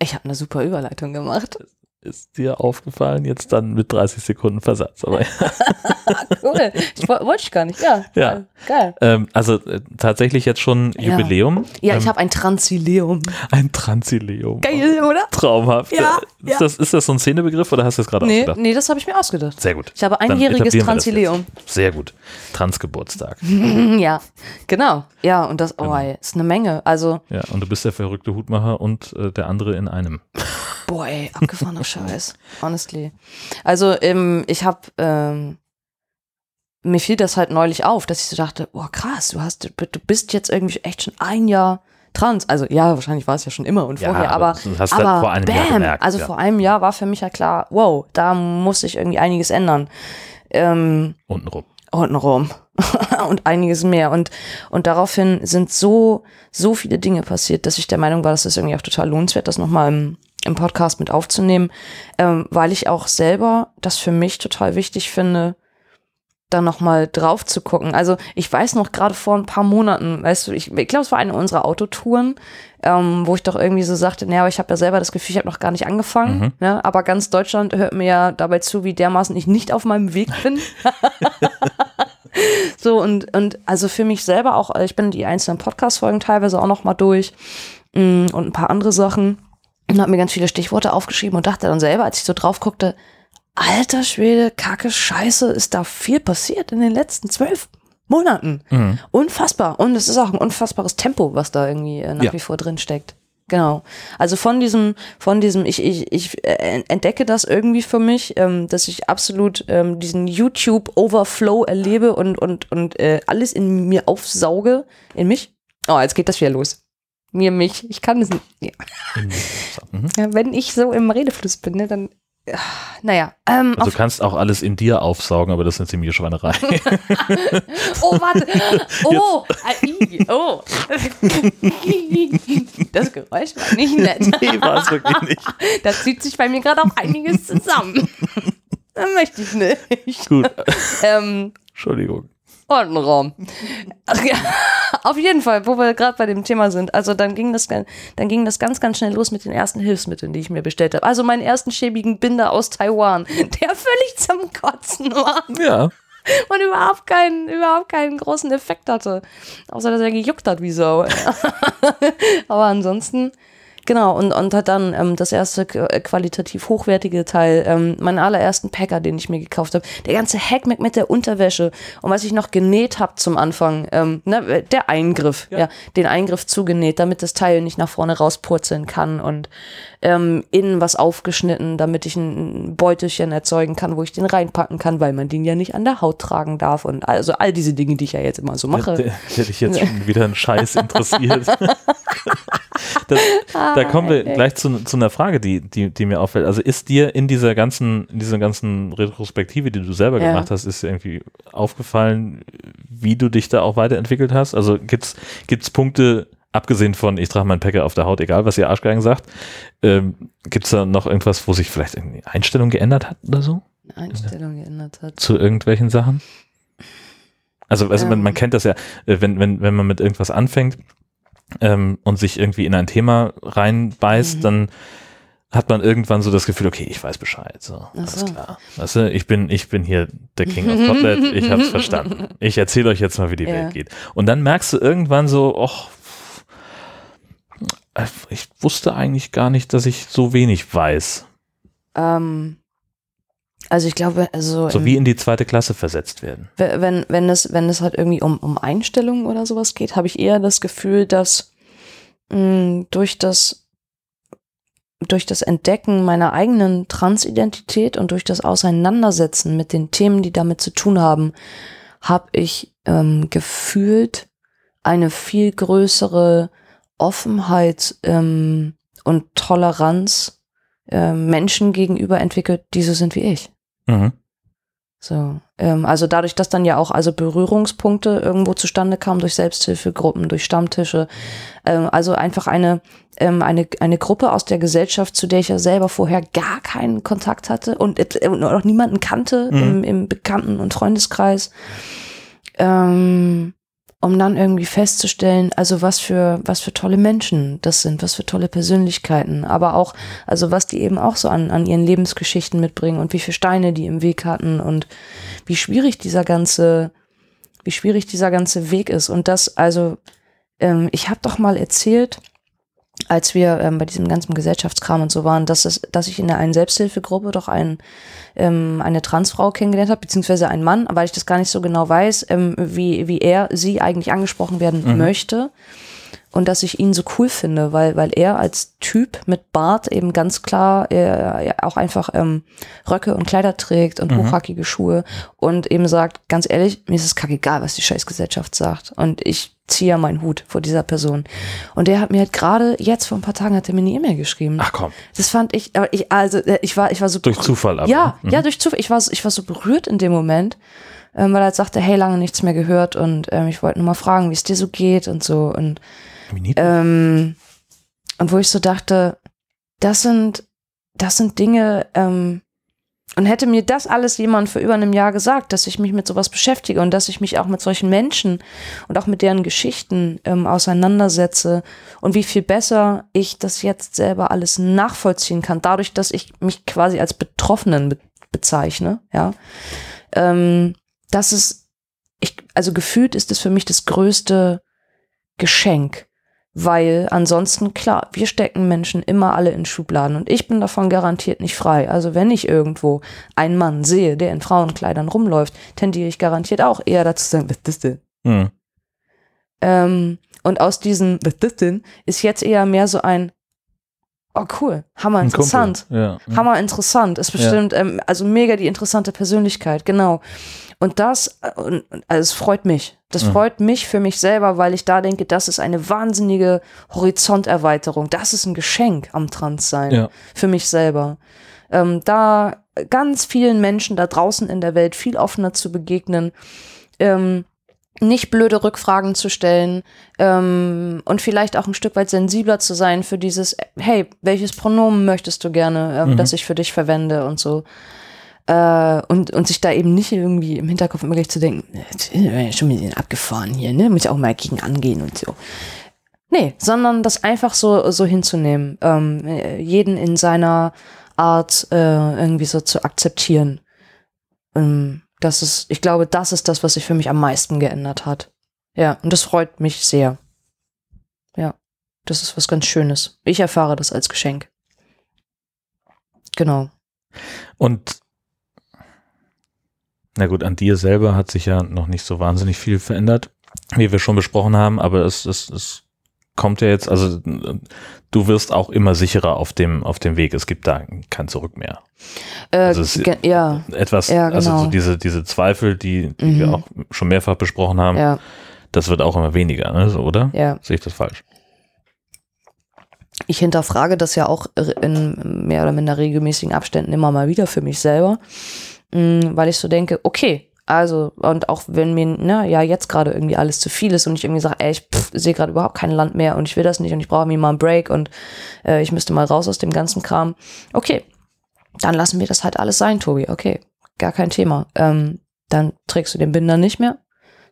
Ich habe eine super Überleitung gemacht. Ist dir aufgefallen, jetzt dann mit 30 Sekunden Versatz. Aber, Cool. Ich wo- wollte ich gar nicht. Ja. Ja. Geil. ähm, also äh, tatsächlich jetzt schon Ja. Jubiläum. Ja, ähm, ich habe ein Transileum. ein Transileum. Geil, oder? Traumhaft. Ja, Ist, ja. Das, ist das so ein Szenebegriff oder hast du das gerade Nee, ausgedacht? nee, das habe ich mir ausgedacht. Sehr gut. Ich habe einjähriges Transileum. Sehr gut. Transgeburtstag. ja, genau. Ja, und das, oh, Genau. ist eine Menge. Also, Ja, und du bist der verrückte Hutmacher und äh, der andere in einem. Boah, ey, abgefahrener Scheiß. Honestly. Also, ähm, ich habe, ähm, mir fiel das halt neulich auf, dass ich so dachte, boah, krass, du hast, du bist jetzt irgendwie echt schon ein Jahr trans. Also ja, wahrscheinlich war es ja schon immer und Ja, vorher, aber aber, du hast aber das vor einem bam, Jahr gemerkt, also ja. vor einem Jahr war für mich ja klar, wow, da muss sich irgendwie einiges ändern. Ähm, Untenrum. untenrum und einiges mehr. Und, und daraufhin sind so, so viele Dinge passiert, dass ich der Meinung war, dass es irgendwie auch total lohnenswert, das nochmal im, im Podcast mit aufzunehmen, ähm, weil ich auch selber das für mich total wichtig finde, da nochmal drauf zu gucken. Also ich weiß noch gerade vor ein paar Monaten, weißt du, ich, ich glaube, es war eine unserer Autotouren, ähm, wo ich doch irgendwie so sagte, naja, aber ich habe ja selber das Gefühl, ich habe noch gar nicht angefangen, Mhm. ne? aber ganz Deutschland hört mir ja dabei zu, wie dermaßen ich nicht auf meinem Weg bin. so und, und also für mich selber auch, ich bin die einzelnen Podcast-Folgen teilweise auch noch mal durch mm, und ein paar andere Sachen und habe mir ganz viele Stichworte aufgeschrieben und dachte dann selber, als ich so drauf guckte, alter Schwede, Kacke, Scheiße, ist da viel passiert in den letzten zwölf Monaten. Mhm. Unfassbar. Und es ist auch ein unfassbares Tempo, was da irgendwie äh, nach Ja. wie vor drin steckt. Genau. Also von diesem, von diesem, ich, ich, ich äh, entdecke das irgendwie für mich, ähm, dass ich absolut ähm, diesen YouTube-Overflow erlebe und, und, und äh, alles in mir aufsauge. In mich? Oh, jetzt geht das wieder los. Mir, mich. Ich kann es nicht. Ja. Mhm. Ja, wenn ich so im Redefluss bin, ne, dann. ah, Naja, ähm, Also du kannst auch alles in dir aufsaugen, aber das ist eine ziemliche Schweinerei. oh, warte. Oh, ai, oh. Das Geräusch war nicht nett. nee, war es wirklich nicht. Da zieht sich bei mir gerade auch einiges zusammen. Das möchte ich nicht. Gut, Ähm, Entschuldigung. Ortenraum. Ach ja, auf jeden Fall, wo wir gerade bei dem Thema sind. Also dann ging das, dann ging das ganz, ganz schnell los mit den ersten Hilfsmitteln, die ich mir bestellt habe. Also meinen ersten schäbigen Binder aus Taiwan, der völlig zum Kotzen war Ja, und überhaupt keinen, überhaupt keinen großen Effekt hatte. Außer, dass er gejuckt hat wie Sau. Aber ansonsten, genau, und, und hat dann ähm, das erste äh, qualitativ hochwertige Teil, ähm, meinen allerersten Packer, den ich mir gekauft habe. Der ganze Hackmack mit der Unterwäsche und was ich noch genäht habe zum Anfang, ähm, ne, der Eingriff, ja. den Eingriff zugenäht, damit das Teil nicht nach vorne rauspurzeln kann und ähm, innen was aufgeschnitten, damit ich ein Beutelchen erzeugen kann, wo ich den reinpacken kann, weil man den ja nicht an der Haut tragen darf und also all diese Dinge, die ich ja jetzt immer so mache. hätte hätte ich jetzt schon wieder einen Scheiß interessiert. das, da kommen wir gleich zu, zu einer Frage, die, die, die mir auffällt. Also ist dir in dieser ganzen, in dieser ganzen Retrospektive, die du selber Ja. gemacht hast, ist irgendwie aufgefallen, wie du dich da auch weiterentwickelt hast? Also gibt's gibt's Punkte, abgesehen von ich trage meinen Packer auf der Haut, egal was ihr Arschgeigen sagt, ähm, gibt's da noch irgendwas, wo sich vielleicht irgendwie Einstellung geändert hat oder so? Einstellung geändert hat. zu irgendwelchen Sachen? Also, also man, Ähm. man kennt das ja, äh, wenn, wenn, wenn man mit irgendwas anfängt ähm, und sich irgendwie in ein Thema reinbeißt, Mhm. dann hat man irgendwann so das Gefühl, okay, ich weiß Bescheid. So, alles so. klar. Weißt du, ich bin, ich bin hier der King of Kotlet, ich hab's verstanden. Ich erzähle euch jetzt mal, wie die Ja. Welt geht. Und dann merkst du irgendwann so, och, ich wusste eigentlich gar nicht, dass ich so wenig weiß. Ähm, also ich glaube, also So im- wie in die zweite Klasse versetzt werden. we- wenn, wenn es, wenn es halt irgendwie um, um Einstellungen oder sowas geht, habe ich eher das Gefühl, dass mh, durch das durch das Entdecken meiner eigenen Transidentität und durch das Auseinandersetzen mit den Themen, die damit zu tun haben, habe ich ähm, gefühlt eine viel größere Offenheit ähm, und Toleranz ähm, Menschen gegenüber entwickelt, die so sind wie ich. Mhm. So, ähm, also dadurch, dass dann ja auch also Berührungspunkte irgendwo zustande kamen durch Selbsthilfegruppen, durch Stammtische, ähm, also einfach eine ähm, eine eine Gruppe aus der Gesellschaft, zu der ich ja selber vorher gar keinen Kontakt hatte und, äh, auch niemanden kannte Mhm. im, im Bekannten- und Freundeskreis, ähm, um dann irgendwie festzustellen, also was für was für tolle Menschen das sind, was für tolle Persönlichkeiten, aber auch also was die eben auch so an, an ihren Lebensgeschichten mitbringen und wie viele Steine die im Weg hatten und wie schwierig dieser ganze, wie schwierig dieser ganze Weg ist. Und das, also, ähm, ich habe doch mal erzählt, als wir ähm, bei diesem ganzen Gesellschaftskram und so waren, dass, es, dass ich in der einen Selbsthilfegruppe doch ein, ähm, eine Transfrau kennengelernt habe, beziehungsweise einen Mann, weil ich das gar nicht so genau weiß, ähm, wie, wie er, sie eigentlich angesprochen werden Mhm. möchte. Und dass ich ihn so cool finde, weil, weil er als Typ mit Bart eben ganz klar äh, auch einfach ähm, Röcke und Kleider trägt und Mhm. hochhackige Schuhe und eben sagt, ganz ehrlich, mir ist es kackegal, was die Scheißgesellschaft sagt. Und ich ziehe ja meinen Hut vor dieser Person. Und der hat mir halt gerade jetzt vor ein paar Tagen hat er mir eine E-Mail geschrieben. Ach komm, Das fand ich, aber ich, also äh, ich war, ich war so durch Zufall aber. ja, Mhm. ja, durch Zufall. Ich war, so- ich war so berührt in dem Moment, ähm, weil er halt sagte, hey, lange nichts mehr gehört und ähm, ich wollte nur mal fragen, wie es dir so geht und so. Und. Ähm, und wo ich so dachte, das sind, das sind Dinge, ähm, und hätte mir das alles jemand vor über einem Jahr gesagt, dass ich mich mit sowas beschäftige und dass ich mich auch mit solchen Menschen und auch mit deren Geschichten ähm, auseinandersetze und wie viel besser ich das jetzt selber alles nachvollziehen kann, dadurch, dass ich mich quasi als Betroffenen be bezeichne, ja. Ähm, das ist, ich, also gefühlt ist es für mich das größte Geschenk, weil ansonsten, klar, wir stecken Menschen immer alle in Schubladen und ich bin davon garantiert nicht frei. Also wenn ich irgendwo einen Mann sehe, der in Frauenkleidern rumläuft, tendiere ich garantiert auch eher dazu zu sagen, was ist das denn? Mhm. Ähm, und aus diesem, was ist das denn, ist jetzt eher mehr so ein, oh cool, hammer interessant. Ja. Mhm. Hammer interessant, ist bestimmt, ähm, also mega die interessante Persönlichkeit, genau. Und das, äh, also es freut mich. Das Mhm. freut mich für mich selber, weil ich da denke, das ist eine wahnsinnige Horizonterweiterung. Das ist ein Geschenk am Transsein Ja. für mich selber. Ähm, da ganz vielen Menschen da draußen in der Welt viel offener zu begegnen, ähm, nicht blöde Rückfragen zu stellen ähm, und vielleicht auch ein Stück weit sensibler zu sein für dieses, hey, welches Pronomen möchtest du gerne, ähm, Mhm. das ich für dich verwende und so. Äh, und, und sich da eben nicht irgendwie im Hinterkopf immer gleich zu denken, äh, schon mit denen abgefahren hier, ne? Muss ich auch mal gegen angehen und so. Nee, sondern das einfach so, so hinzunehmen. Ähm, äh, jeden in seiner Art äh, irgendwie so zu akzeptieren. Ähm, das ist, ich glaube, das ist das, was sich für mich am meisten geändert hat. Ja, und das freut mich sehr. Ja, das ist was ganz Schönes. Ich erfahre das als Geschenk. Genau. Und na gut, an dir selber hat sich ja noch nicht so wahnsinnig viel verändert, wie wir schon besprochen haben, aber es, es, es kommt ja jetzt, also äh, du wirst auch immer sicherer auf dem, auf dem Weg. Es gibt da kein Zurück mehr. Äh, Also es- ge- ja, Etwas, Ja, also genau. so diese, diese Zweifel, die, die Mhm. wir auch schon mehrfach besprochen haben, ja, das wird auch immer weniger, ne? so, oder? ja. Sehe ich das falsch? Ich hinterfrage das ja auch in mehr oder minder regelmäßigen Abständen immer mal wieder für mich selber, weil ich so denke, okay, also und auch wenn mir ne, ja jetzt gerade irgendwie alles zu viel ist und ich irgendwie sage, ey, ich sehe gerade überhaupt kein Land mehr und ich will das nicht und ich brauche mir mal einen Break und äh, ich müsste mal raus aus dem ganzen Kram. Okay, dann lassen wir das halt alles sein, Tobi. Okay, gar kein Thema. Ähm, dann trägst du den Binder nicht mehr.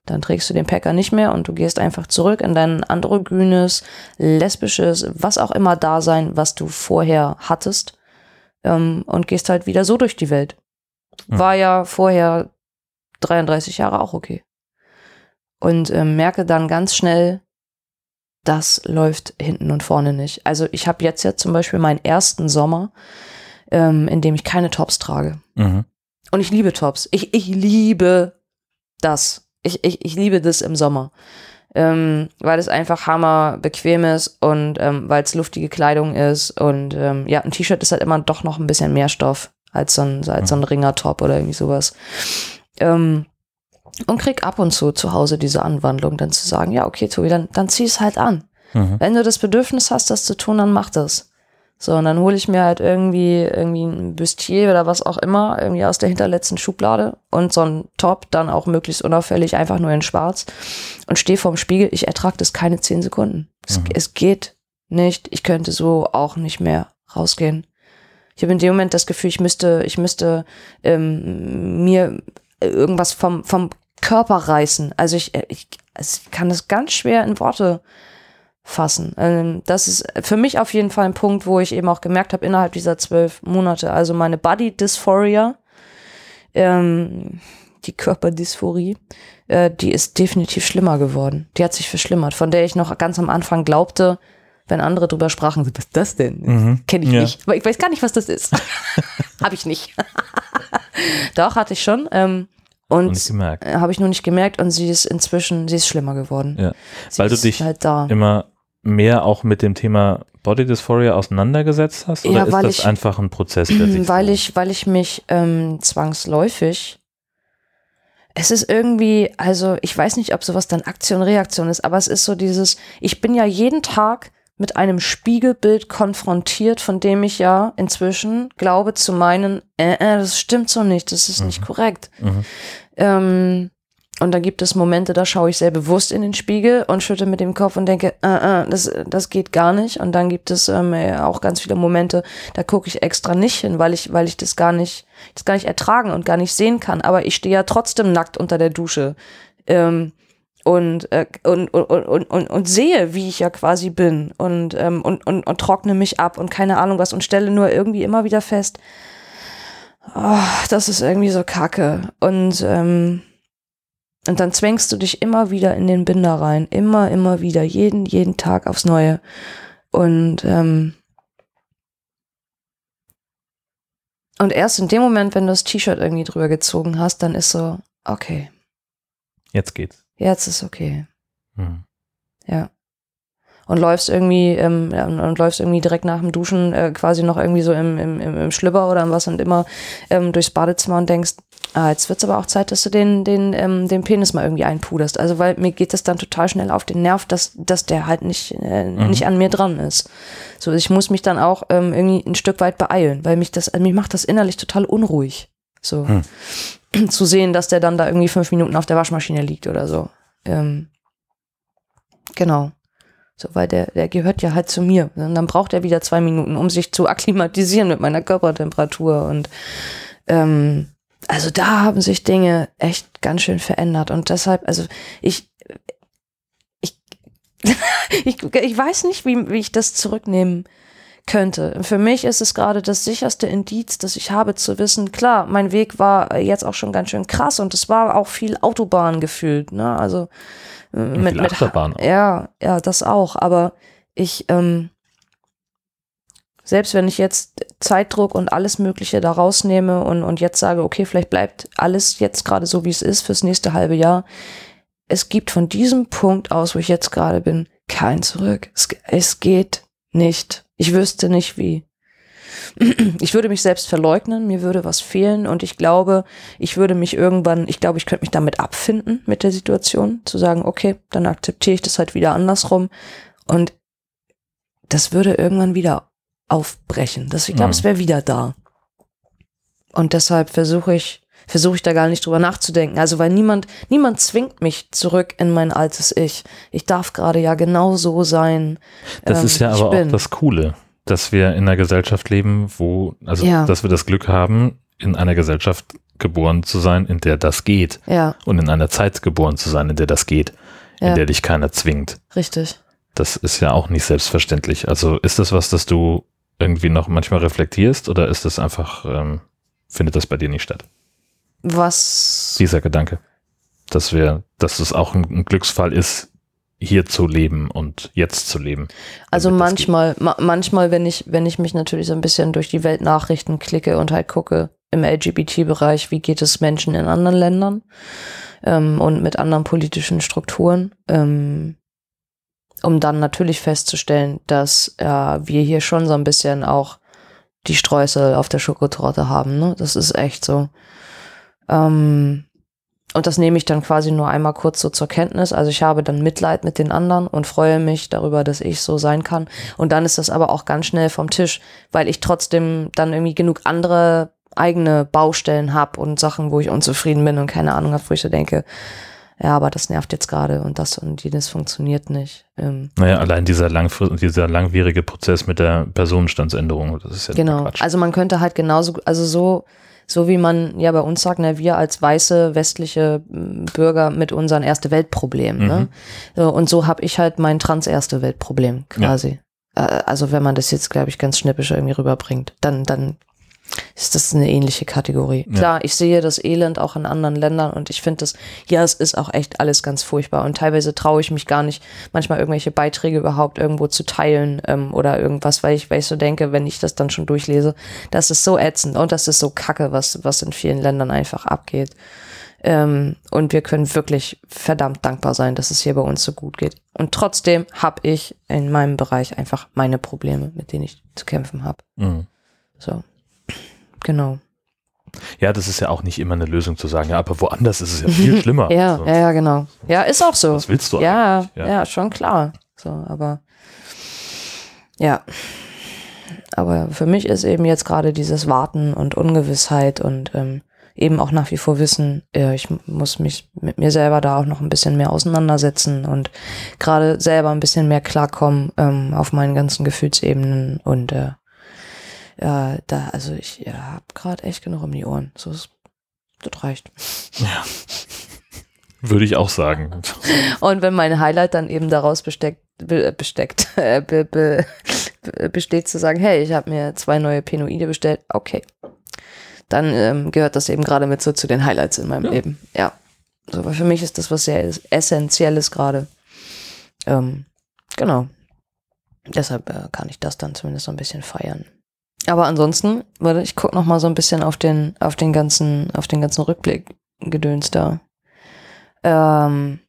Dann trägst du den Packer nicht mehr und du gehst einfach zurück in dein androgynes, lesbisches, was auch immer Dasein, was du vorher hattest. Ähm, und gehst halt wieder so durch die Welt. War ja vorher 33 Jahre auch okay. Und ähm, merke dann ganz schnell, das läuft hinten und vorne nicht. Also ich habe jetzt ja zum Beispiel meinen ersten Sommer, ähm, in dem ich keine Tops trage. Mhm. Und ich liebe Tops. Ich, ich liebe das. Ich, ich, ich liebe das im Sommer. Ähm, weil es einfach hammer bequem ist und ähm, weil es luftige Kleidung ist. Und ähm, ja, ein T-Shirt ist halt immer doch noch ein bisschen mehr Stoff als so ein, als so ein Ringertop oder irgendwie sowas. Ähm, und krieg ab und zu zu Hause diese Anwandlung, dann zu sagen, ja, okay, Tobi, dann, dann zieh es halt an. Mhm. Wenn du das Bedürfnis hast, das zu tun, dann mach das. So, und dann hole ich mir halt irgendwie, irgendwie ein Bustier oder was auch immer, irgendwie aus der hinterletzten Schublade und so ein Top, dann auch möglichst unauffällig, einfach nur in schwarz und stehe vorm Spiegel. Ich ertrage das keine zehn Sekunden. Es, Mhm. es geht nicht. Ich könnte so auch nicht mehr rausgehen. Ich habe in dem Moment das Gefühl, ich müsste, ich müsste ähm, mir irgendwas vom, vom Körper reißen. Also ich, ich, ich kann das ganz schwer in Worte fassen. Ähm, das ist für mich auf jeden Fall ein Punkt, wo ich eben auch gemerkt habe, innerhalb dieser zwölf Monate, also meine Body Dysphoria, ähm, die Körperdysphorie, äh, die ist definitiv schlimmer geworden. Die hat sich verschlimmert, von der ich noch ganz am Anfang glaubte, wenn andere drüber sprachen, was ist das denn? Mhm. Kenne ich Ja. nicht. Aber ich weiß gar nicht, was das ist. Habe ich nicht. Doch, hatte ich schon. Ähm, Und gemerkt. habe ich nur nicht gemerkt und sie ist inzwischen, sie ist schlimmer geworden. Ja. Weil du dich halt da. immer mehr auch mit dem Thema Body Dysphoria auseinandergesetzt hast? Oder Ja, ist das ich- einfach ein Prozess, der sich weil so- ich, weil ich mich ähm, zwangsläufig. Es ist irgendwie, also ich weiß nicht, ob sowas dann Aktion, Reaktion ist, aber es ist so dieses, ich bin ja jeden Tag mit einem Spiegelbild konfrontiert, von dem ich ja inzwischen glaube zu meinen, äh, äh, das stimmt so nicht, das ist nicht korrekt. Mhm. Ähm, und da gibt es Momente, da schaue ich sehr bewusst in den Spiegel und schütte mit dem Kopf und denke, äh, äh, das, das geht gar nicht. Und dann gibt es ähm, äh, auch ganz viele Momente, da gucke ich extra nicht hin, weil ich, weil ich das gar nicht, das gar nicht ertragen und gar nicht sehen kann. Aber ich stehe ja trotzdem nackt unter der Dusche. Ähm, und, äh, und, und, und, und, und sehe, wie ich ja quasi bin und, ähm, und, und, und trockne mich ab und keine Ahnung was und stelle nur irgendwie immer wieder fest, oh, das ist irgendwie so kacke. Und, ähm, und dann zwängst du dich immer wieder in den Binder rein. Immer, immer wieder. Jeden, jeden Tag aufs Neue. Und, ähm, und erst in dem Moment, wenn du das T-Shirt irgendwie drüber gezogen hast, dann ist so, okay, Jetzt geht's. Jetzt ist okay. Mhm. Ja. Und läufst irgendwie, ähm, und, und läufst irgendwie direkt nach dem Duschen äh, quasi noch irgendwie so im, im, im, im Schlüpper oder im was und immer ähm, durchs Badezimmer und denkst, ah, jetzt wird's aber auch Zeit, dass du den, den, ähm, den Penis mal irgendwie einpuderst. Also weil mir geht das dann total schnell auf den Nerv, dass, dass der halt nicht, äh, Mhm. nicht an mir dran ist. So, ich muss mich dann auch ähm, irgendwie ein Stück weit beeilen, weil mich das, also mich macht das innerlich total unruhig. So. Zu sehen, dass der dann da irgendwie fünf Minuten auf der Waschmaschine liegt oder so. Ähm, genau. So, weil der, der gehört ja halt zu mir. Und dann braucht er wieder zwei Minuten, um sich zu akklimatisieren mit meiner Körpertemperatur. Und ähm, also da haben sich Dinge echt ganz schön verändert. Und deshalb, also ich, ich, ich, ich weiß nicht, wie, wie ich das zurücknehmen könnte. Für mich ist es gerade das sicherste Indiz, das ich habe, zu wissen, klar, mein Weg war jetzt auch schon ganz schön krass und es war auch viel Autobahn gefühlt, ne? Also äh, mit, viel mit Achterbahn auch. ja, ja, das auch. Aber ich, ähm, selbst wenn ich jetzt Zeitdruck und alles Mögliche da rausnehme und, und jetzt sage, okay, vielleicht bleibt alles jetzt gerade so, wie es ist fürs nächste halbe Jahr. Es gibt von diesem Punkt aus, wo ich jetzt gerade bin, kein Zurück. Es, es geht nicht. Ich wüsste nicht wie. Ich würde mich selbst verleugnen, mir würde was fehlen und ich glaube, ich würde mich irgendwann, ich glaube, ich könnte mich damit abfinden mit der Situation, zu sagen, okay, dann akzeptiere ich das halt wieder andersrum und das würde irgendwann wieder aufbrechen. Das, ich glaube, Mhm. es wäre wieder da. Und deshalb versuche ich, versuche ich da gar nicht drüber nachzudenken. Also, weil niemand, niemand zwingt mich zurück in mein altes Ich. Ich darf gerade ja genau so sein. Das ähm, ist ja aber bin. auch das Coole, dass wir in einer Gesellschaft leben, wo, also Ja. dass wir das Glück haben, in einer Gesellschaft geboren zu sein, in der das geht. Ja, Und in einer Zeit geboren zu sein, in der das geht, in Ja. der dich keiner zwingt. richtig. Das ist ja auch nicht selbstverständlich. Also ist das was, das du irgendwie noch manchmal reflektierst oder ist das einfach, ähm, findet das bei dir nicht statt? Was? Dieser Gedanke, dass wir, dass es auch ein, Glücksfall ist, hier zu leben und jetzt zu leben. Also manchmal, ma manchmal, wenn ich, wenn ich mich natürlich so ein bisschen durch die Weltnachrichten klicke und halt gucke im LGBT-Bereich, wie geht es Menschen in anderen Ländern ähm, und mit anderen politischen Strukturen, ähm, um dann natürlich festzustellen, dass äh, wir hier schon so ein bisschen auch die Streusel auf der Schokotorte haben. Ne? Das ist echt so. Ähm, und das nehme ich dann quasi nur einmal kurz so zur Kenntnis. Also ich habe dann Mitleid mit den anderen und freue mich darüber, dass ich so sein kann. Und dann ist das aber auch ganz schnell vom Tisch, weil ich trotzdem dann irgendwie genug andere eigene Baustellen habe und Sachen, wo ich unzufrieden bin und keine Ahnung habe, wo ich so denke, ja, aber das nervt jetzt gerade und das und jenes funktioniert nicht. Ähm, Naja, allein dieser, dieser langwierige Prozess mit der Personenstandsänderung, das ist ja Genau. Also man könnte halt genauso, also so, so wie man ja bei uns sagt, ne, wir als weiße westliche m, Bürger mit unseren erste Weltproblemen. Ne? So, und so habe ich halt mein trans erste Weltproblem quasi. Äh, Also wenn man das jetzt, glaube ich, ganz schnippisch irgendwie rüberbringt, dann, dann ist das eine ähnliche Kategorie. Ja. Klar, ich sehe das Elend auch in anderen Ländern und ich finde das, ja, es ist auch echt alles ganz furchtbar und teilweise traue ich mich gar nicht, manchmal irgendwelche Beiträge überhaupt irgendwo zu teilen ähm, oder irgendwas, weil ich, weil ich so denke, wenn ich das dann schon durchlese, das ist so ätzend und das ist so kacke, was, was in vielen Ländern einfach abgeht. Ähm, und wir können wirklich verdammt dankbar sein, dass es hier bei uns so gut geht. Und trotzdem habe ich in meinem Bereich einfach meine Probleme, mit denen ich zu kämpfen habe. Mhm. So, genau. Ja, das ist ja auch nicht immer eine Lösung zu sagen, ja, aber woanders ist es ja viel schlimmer. Ja, so. ja, ja, genau. Ja, ist auch so. Was willst du ja, eigentlich? ja, schon klar. So, aber ja. Aber für mich ist eben jetzt gerade dieses Warten und Ungewissheit und ähm, eben auch nach wie vor wissen, äh, ich muss mich mit mir selber da auch noch ein bisschen mehr auseinandersetzen und gerade selber ein bisschen mehr klarkommen ähm, auf meinen ganzen Gefühlsebenen und äh, ja, da, also ich ja, habe gerade echt genug um die Ohren. So ist, das reicht. Würde ich auch sagen. Und wenn mein Highlight dann eben daraus besteckt, be, besteckt, äh, be, be, be, besteht zu sagen, hey, ich habe mir zwei neue Penoide bestellt, okay. Dann ähm, gehört das eben gerade mit so zu den Highlights in meinem Ja. Leben. Ja. So, weil für mich ist das was sehr Essentielles gerade. Ähm, genau. Deshalb äh, kann ich das dann zumindest so ein bisschen feiern. Aber ansonsten, warte, ich guck noch mal so ein bisschen auf den, auf den ganzen, auf den ganzen Rückblick gedöns da. Ähm,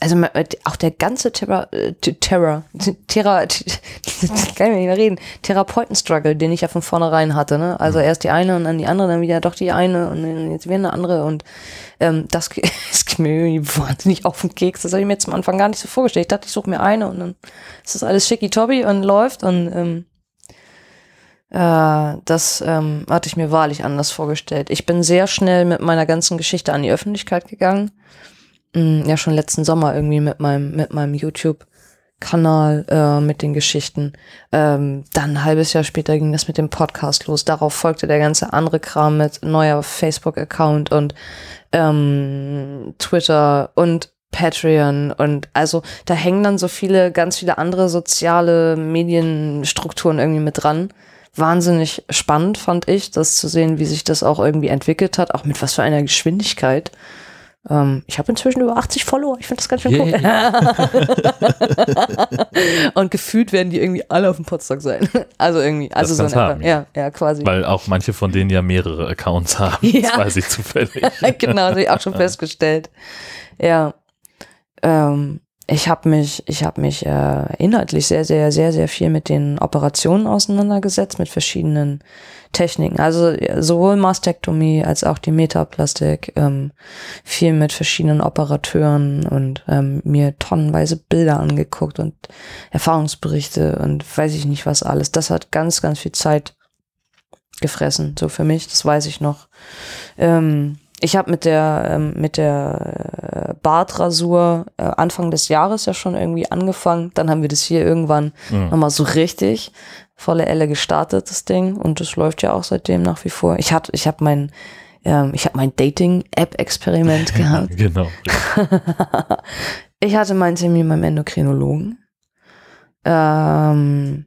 also auch der ganze Terror, äh, Terror, Terror, kann ich nicht mehr reden, Therapeuten-Struggle, den ich ja von vornherein hatte, ne? Also erst die eine und dann die andere, dann wieder doch die eine und dann jetzt wieder eine andere und ähm, das, das geht mir irgendwie wahnsinnig auf den Keks. Das habe ich mir jetzt am Anfang gar nicht so vorgestellt. Ich dachte, ich suche mir eine und dann ist das alles schicki-tobby und läuft und ähm, äh, das ähm, hatte ich mir wahrlich anders vorgestellt. Ich bin sehr schnell mit meiner ganzen Geschichte an die Öffentlichkeit gegangen. Mm, Ja, schon letzten Sommer irgendwie mit meinem, mit meinem YouTube-Kanal, äh, mit den Geschichten. Ähm, dann ein halbes Jahr später ging das mit dem Podcast los. Darauf folgte der ganze andere Kram mit neuer Facebook-Account und ähm, Twitter und Patreon und also da hängen dann so viele, ganz viele andere soziale Medienstrukturen irgendwie mit dran. Wahnsinnig spannend fand ich, das zu sehen, wie sich das auch irgendwie entwickelt hat, auch mit was für einer Geschwindigkeit. Ähm, ich habe inzwischen über 80 Follower, ich finde das ganz schön cool. und gefühlt werden die irgendwie alle auf dem Podstock sein. Also irgendwie, also so in kann's etwa. haben, Ja, ja, quasi. Weil auch manche von denen ja mehrere Accounts haben. Ja. Das weiß ich zufällig. genau, das habe ich auch schon festgestellt. Ja. Ähm, ich habe mich, ich habe mich äh, inhaltlich sehr, sehr, sehr, sehr viel mit den Operationen auseinandergesetzt, mit verschiedenen Techniken. Also sowohl Mastektomie als auch die Metaplastik, ähm, viel mit verschiedenen Operateuren und ähm, mir tonnenweise Bilder angeguckt und Erfahrungsberichte und weiß ich nicht was alles. Das hat ganz, ganz viel Zeit gefressen, so für mich, das weiß ich noch. Ähm, ich habe mit der ähm, mit der äh, Bartrasur äh, Anfang des Jahres ja schon irgendwie angefangen. Dann haben wir das hier irgendwann Mhm. nochmal so richtig volle Elle gestartet, das Ding. Und das läuft ja auch seitdem nach wie vor. Ich hatte, ich habe mein, ähm, ich habe mein Dating-App-Experiment gehabt. Genau. Ich hatte meinen Termin beim Endokrinologen. Ähm,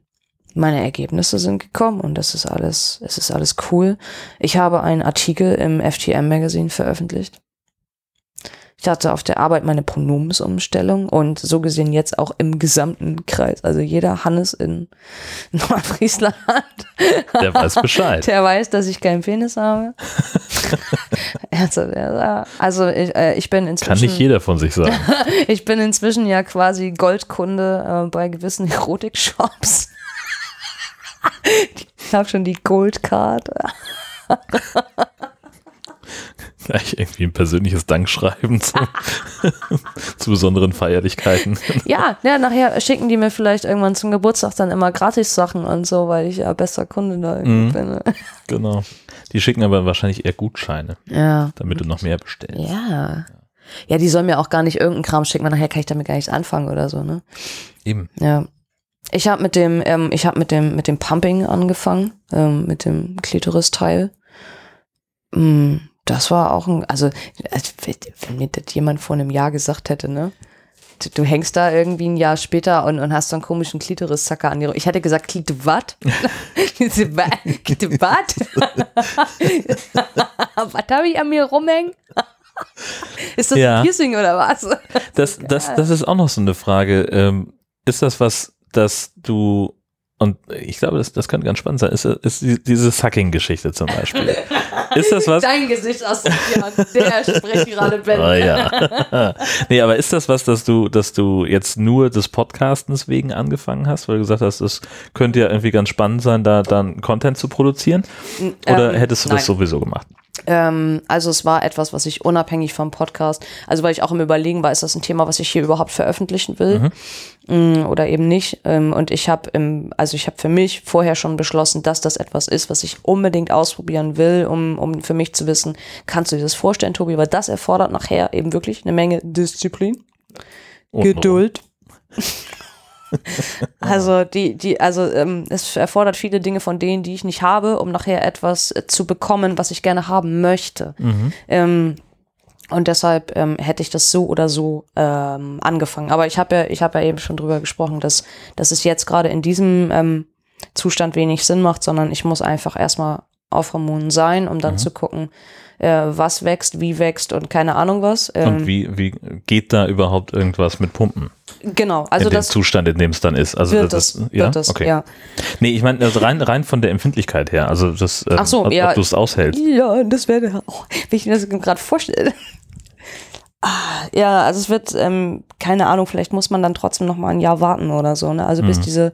meine Ergebnisse sind gekommen und das ist alles, es ist alles cool. Ich habe einen Artikel im FTM Magazine veröffentlicht. Ich hatte auf der Arbeit meine Pronomensumstellung und so gesehen jetzt auch im gesamten Kreis. Also jeder Hannes in Nordfriesland, Der weiß Bescheid. der weiß, dass ich keinen Penis habe. Also, also ich, äh, ich bin inzwischen. Kann nicht jeder von sich sagen. Ich bin inzwischen ja quasi Goldkunde äh, bei gewissen Erotik-Shops. Ich habe schon die Goldcard. Gleich irgendwie ein persönliches Dankschreiben zu, zu besonderen Feierlichkeiten. Ja, ja, nachher schicken die mir vielleicht irgendwann zum Geburtstag dann immer Gratis-Sachen und so, weil ich ja bester Kunde da irgendwie Mhm. bin. Genau. Die schicken aber wahrscheinlich eher Gutscheine, Ja. damit du noch mehr bestellst. Ja. Ja, die sollen mir auch gar nicht irgendeinen Kram schicken, weil nachher kann ich damit gar nichts anfangen oder so, ne? Eben. Ja. Ich habe mit dem, ähm, ich habe mit dem, mit dem Pumping angefangen, ähm, mit dem Klitoris-Teil. Mm, das war auch ein, also, als wenn mir das jemand vor einem Jahr gesagt hätte, ne? Du, du hängst da irgendwie ein Jahr später und, und hast so einen komischen Klitoris-Zacker an dir. Ich hätte gesagt, Klito wat? Klito wat? was habe ich an mir rumhängen? Ist das Ja. ein Piercing oder was? Das, das, das ist auch noch so eine Frage. Ähm, ist das was, das du Und ich glaube, das, das könnte ganz spannend sein. Ist, ist die- diese Sucking-Geschichte zum Beispiel. ist das was? Dein Gesicht aus dem der spricht gerade Ben. Oh ja. nee, aber ist das was, dass du, dass du jetzt nur des Podcastens wegen angefangen hast, weil du gesagt hast, es könnte ja irgendwie ganz spannend sein, da dann Content zu produzieren? Oder Ähm, hättest du das nein. sowieso gemacht? Ähm, also es war etwas, was ich unabhängig vom Podcast, also weil ich auch im Überlegen war, ist das ein Thema, was ich hier überhaupt veröffentlichen will mm, oder eben nicht. Ähm, und ich habe im, also ich habe für mich vorher schon beschlossen, dass das etwas ist, was ich unbedingt ausprobieren will, um, um für mich zu wissen, kannst du dir das vorstellen, Tobi? Weil das erfordert nachher eben wirklich eine Menge Disziplin. Und Geduld. also die, die, also ähm, es erfordert viele Dinge von denen, die ich nicht habe, um nachher etwas äh, zu bekommen, was ich gerne haben möchte. Ähm, und deshalb ähm, hätte ich das so oder so ähm, angefangen. Aber ich habe ja, ich habe ja eben schon drüber gesprochen, dass, dass es jetzt gerade in diesem ähm, Zustand wenig Sinn macht, sondern ich muss einfach erstmal auf Hormonen sein, um dann zu gucken, äh, was wächst, wie wächst und keine Ahnung was. Ähm, Und wie, wie geht da überhaupt irgendwas mit Pumpen? genau, also in dem das Zustand, in dem es dann ist. Also wird das ist, ja? wird es, okay. ja. Nee, ich meine, also rein, rein von der Empfindlichkeit her, also das, ähm, Ach so, ob, ja. ob du es aushältst. Ja, das wäre, oh, wenn ich mir das gerade vorstelle. Ah, ja, also es wird, ähm, keine Ahnung, vielleicht muss man dann trotzdem noch mal ein Jahr warten oder so, ne? Also Mhm. bis diese,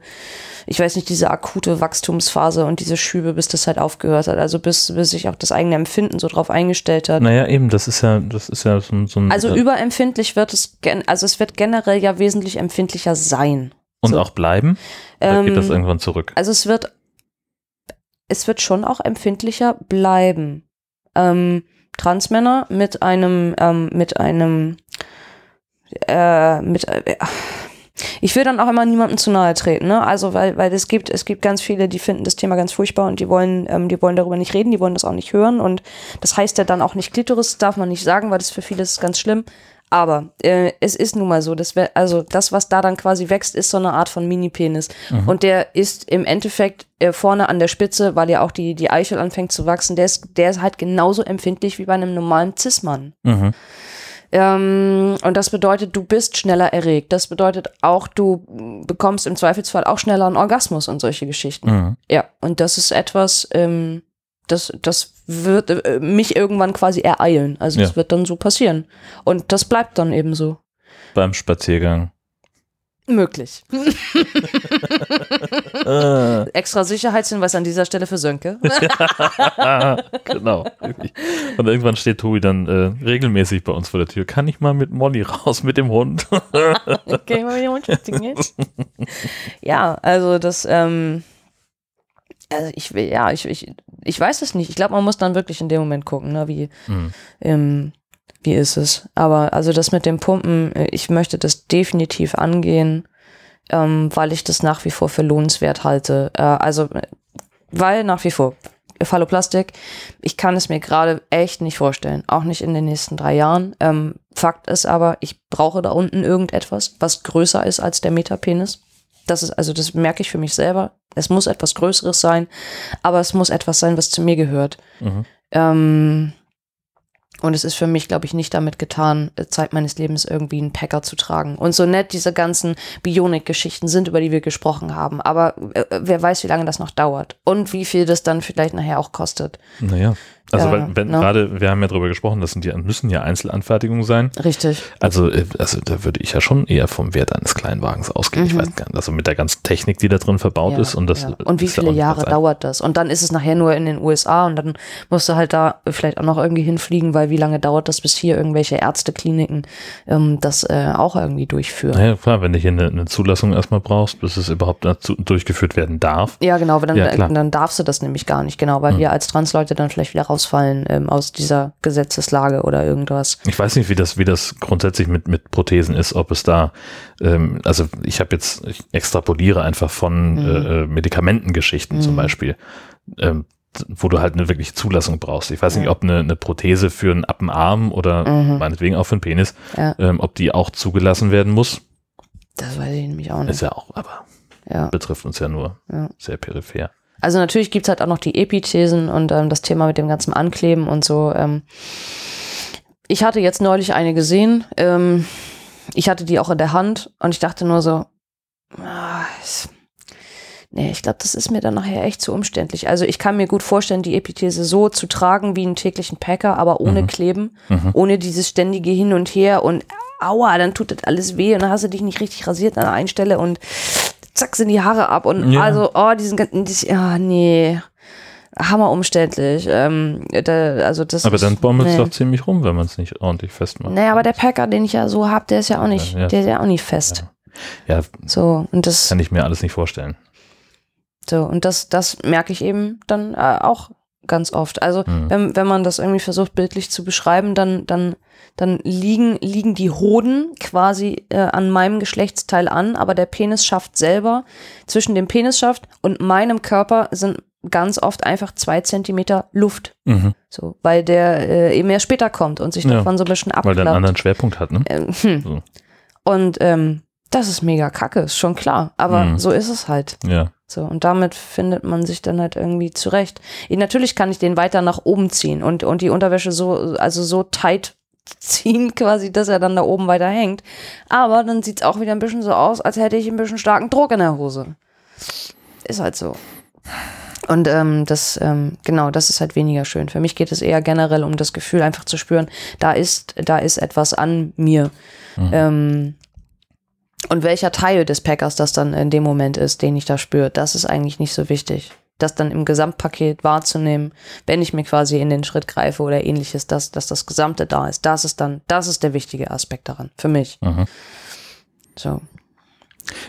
ich weiß nicht, diese akute Wachstumsphase und diese Schübe, bis das halt aufgehört hat. Also bis, bis sich auch das eigene Empfinden so drauf eingestellt hat. Naja, eben, das ist ja, das ist ja so, ein- so ein Also äh, überempfindlich wird es, gen also es wird generell ja wesentlich empfindlicher sein. und so. auch bleiben. Oder geht das Ähm, irgendwann zurück? Also es wird, es wird schon auch empfindlicher bleiben. Ähm, Transmänner mit einem, ähm, mit einem, äh, mit, äh, ich will dann auch immer niemandem zu nahe treten, ne? Also weil, weil es gibt, es gibt ganz viele, die finden das Thema ganz furchtbar und die wollen, ähm, die wollen darüber nicht reden, die wollen das auch nicht hören und das heißt ja dann auch nicht Klitoris, darf man nicht sagen, weil das für viele ist ganz schlimm. Aber äh, es ist nun mal so, dass wir, also das, was da dann quasi wächst, ist so eine Art von Mini-Penis. Und der ist im Endeffekt äh, vorne an der Spitze, weil ja auch die, die Eichel anfängt zu wachsen, der ist, der ist halt genauso empfindlich wie bei einem normalen Cis-Mann. Mhm. Ähm, und das bedeutet, du bist schneller erregt. Das bedeutet auch, du mm, bekommst im Zweifelsfall auch schneller einen Orgasmus und solche Geschichten. Mhm. Ja, und das ist etwas, ähm, das, das wird äh, mich irgendwann quasi ereilen. Also das Ja. wird dann so passieren. Und das bleibt dann eben so. Beim Spaziergang. Möglich. äh, Extra Sicherheitshinweis an dieser Stelle für Sönke. genau. Und irgendwann steht Tobi dann äh, regelmäßig bei uns vor der Tür. Kann ich mal mit Molly raus mit dem Hund? Okay, mal wieder spazieren gehen. ja, also das, ähm, also ich will, ja, ich, ich, ich weiß es nicht. Ich glaube, man muss dann wirklich in dem Moment gucken, ne, wie, Mhm. ähm, wie ist es. Aber also das mit dem Pumpen, äh, ich möchte das definitiv angehen, ähm, weil ich das nach wie vor für lohnenswert halte. Äh, also, äh, weil nach wie vor. Phalloplastik, ich kann es mir gerade echt nicht vorstellen, auch nicht in den nächsten drei Jahren. Ähm, Fakt ist aber, ich brauche da unten irgendetwas, was größer ist als der Metapenis. Das ist, also das merke ich für mich selber. Es muss etwas Größeres sein, aber es muss etwas sein, was zu mir gehört. Mhm. Ähm, und es ist für mich, glaube ich, nicht damit getan, äh, Zeit meines Lebens irgendwie einen Packer zu tragen. Und so nett diese ganzen Bionik-Geschichten sind, über die wir gesprochen haben. Aber äh, wer weiß, wie lange das noch dauert. Und wie viel das dann vielleicht nachher auch kostet. Naja. Also, weil, wenn ne? gerade, wir haben ja drüber gesprochen, das sind ja, müssen ja Einzelanfertigungen sein. Richtig. Also, äh, also da würde ich ja schon eher vom Wert eines Kleinwagens ausgehen. Ich Mhm. weiß gar nicht, also mit der ganzen Technik, die da drin verbaut Ja, ist und das ja. Und wie viele Jahre dauert das? Und dann ist es nachher nur in den USA und dann musst du halt da vielleicht auch noch irgendwie hinfliegen, weil wie lange dauert das, bis hier irgendwelche Ärztekliniken ähm, das äh, auch irgendwie durchführen? Naja, klar, wenn du hier eine, eine Zulassung erstmal brauchst, bis es überhaupt dazu, durchgeführt werden darf. Ja, genau, dann, Ja, dann darfst du das nämlich gar nicht, genau, weil Hm. wir als Transleute dann vielleicht wieder rausfallen ähm, aus dieser Gesetzeslage oder irgendwas. Ich weiß nicht, wie das, wie das grundsätzlich mit, mit Prothesen ist, ob es da, ähm, also ich habe jetzt, ich extrapoliere einfach von Mhm. äh, äh, Medikamentengeschichten zum Mhm. Beispiel, ähm, wo du halt eine wirkliche Zulassung brauchst. Ich weiß nicht, ob eine, eine Prothese für einen Appenarm oder Mhm. meinetwegen auch für einen Penis, Ja, ähm, ob die auch zugelassen werden muss. das weiß ich nämlich auch Ist nicht. ja auch, aber Ja. betrifft uns ja nur Ja. sehr peripher. Also natürlich gibt's halt auch noch die Epithesen und ähm, das Thema mit dem ganzen Ankleben und so. Ähm, ich hatte jetzt neulich eine gesehen. Ähm, ich hatte die auch in der Hand und ich dachte nur so, ah, es- Nee, ich glaube, das ist mir dann nachher echt zu umständlich. Also ich kann mir gut vorstellen, die Epithese so zu tragen wie einen täglichen Packer, aber ohne Mhm. Kleben, ohne dieses ständige Hin und Her und aua, dann tut das alles weh und dann hast du dich nicht richtig rasiert an der einen Stelle und zack sind die Haare ab und Ja. also, oh, diesen ganzen, dies- ja, nee, hammer umständlich. Ähm, da, also das Aber dann bommelt es nee. doch ziemlich rum, wenn man es nicht ordentlich festmacht. Naja, aber der Packer, den ich ja so hab, der ist ja auch nicht, Ja, ja. der ist ja auch nicht fest. Ja, So, und das, kann ich mir alles nicht vorstellen. so, und das, das merke ich eben dann äh, auch ganz oft. Also, Mhm. wenn, wenn man das irgendwie versucht, bildlich zu beschreiben, dann, dann, dann liegen, liegen die Hoden quasi äh, an meinem Geschlechtsteil an, aber der Penisschaft selber, zwischen dem Penisschaft und meinem Körper sind ganz oft einfach zwei Zentimeter Luft. Mhm. So, weil der äh, eben erst später kommt und sich Ja. davon so ein bisschen Weil der einen abklappt. anderen Schwerpunkt hat, ne? Ähm, hm. So. Und ähm, das ist mega kacke, ist schon klar. Aber Mhm. so ist es halt. Ja. So, und damit findet man sich dann halt irgendwie zurecht. Ich, natürlich kann ich den weiter nach oben ziehen und, und die Unterwäsche so, also so tight ziehen, quasi, dass er dann da oben weiter hängt. Aber dann sieht es auch wieder ein bisschen so aus, als hätte ich ein bisschen starken Druck in der Hose. Ist halt so. Und ähm, das, ähm, genau, das ist halt weniger schön. Für mich geht es eher generell um das Gefühl, einfach zu spüren, da ist, da ist etwas an mir. Ähm, und welcher Teil des Packers das dann in dem Moment ist, den ich da spüre, das ist eigentlich nicht so wichtig. Das dann im Gesamtpaket wahrzunehmen, wenn ich mir quasi in den Schritt greife oder ähnliches, dass, dass das Gesamte da ist. Das ist dann, das ist der wichtige Aspekt daran, für mich. Mhm. So.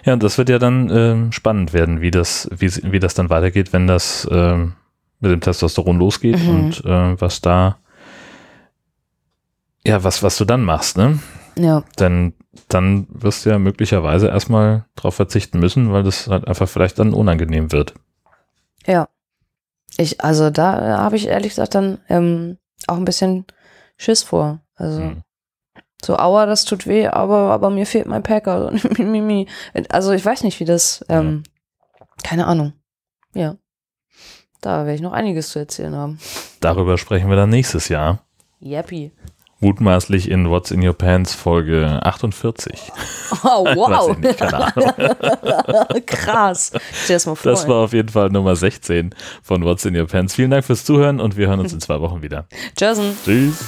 Ja, das wird ja dann ähm, spannend werden, wie das, wie, wie das dann weitergeht, wenn das ähm, mit dem Testosteron losgeht Mhm. und äh, was da, ja, was, was du dann machst, ne? Ja. Denn dann wirst du ja möglicherweise erstmal drauf verzichten müssen, weil das halt einfach vielleicht dann unangenehm wird. Ja. Ich, also da habe ich ehrlich gesagt dann ähm, auch ein bisschen Schiss vor. Also Mhm. so, aua, das tut weh, aber, aber mir fehlt mein Packer. also ich weiß nicht, wie das, ähm, keine Ahnung. Ja. Da werde ich noch einiges zu erzählen haben. Darüber sprechen wir dann nächstes Jahr. Yappy. Mutmaßlich in What's in Your Pants Folge 48. Oh, wow. ich nicht. Krass. Stell mal vor. Das war auf jeden Fall Nummer 16 von What's in Your Pants. Vielen Dank fürs Zuhören und wir hören uns in zwei Wochen wieder. Jason. Tschüss.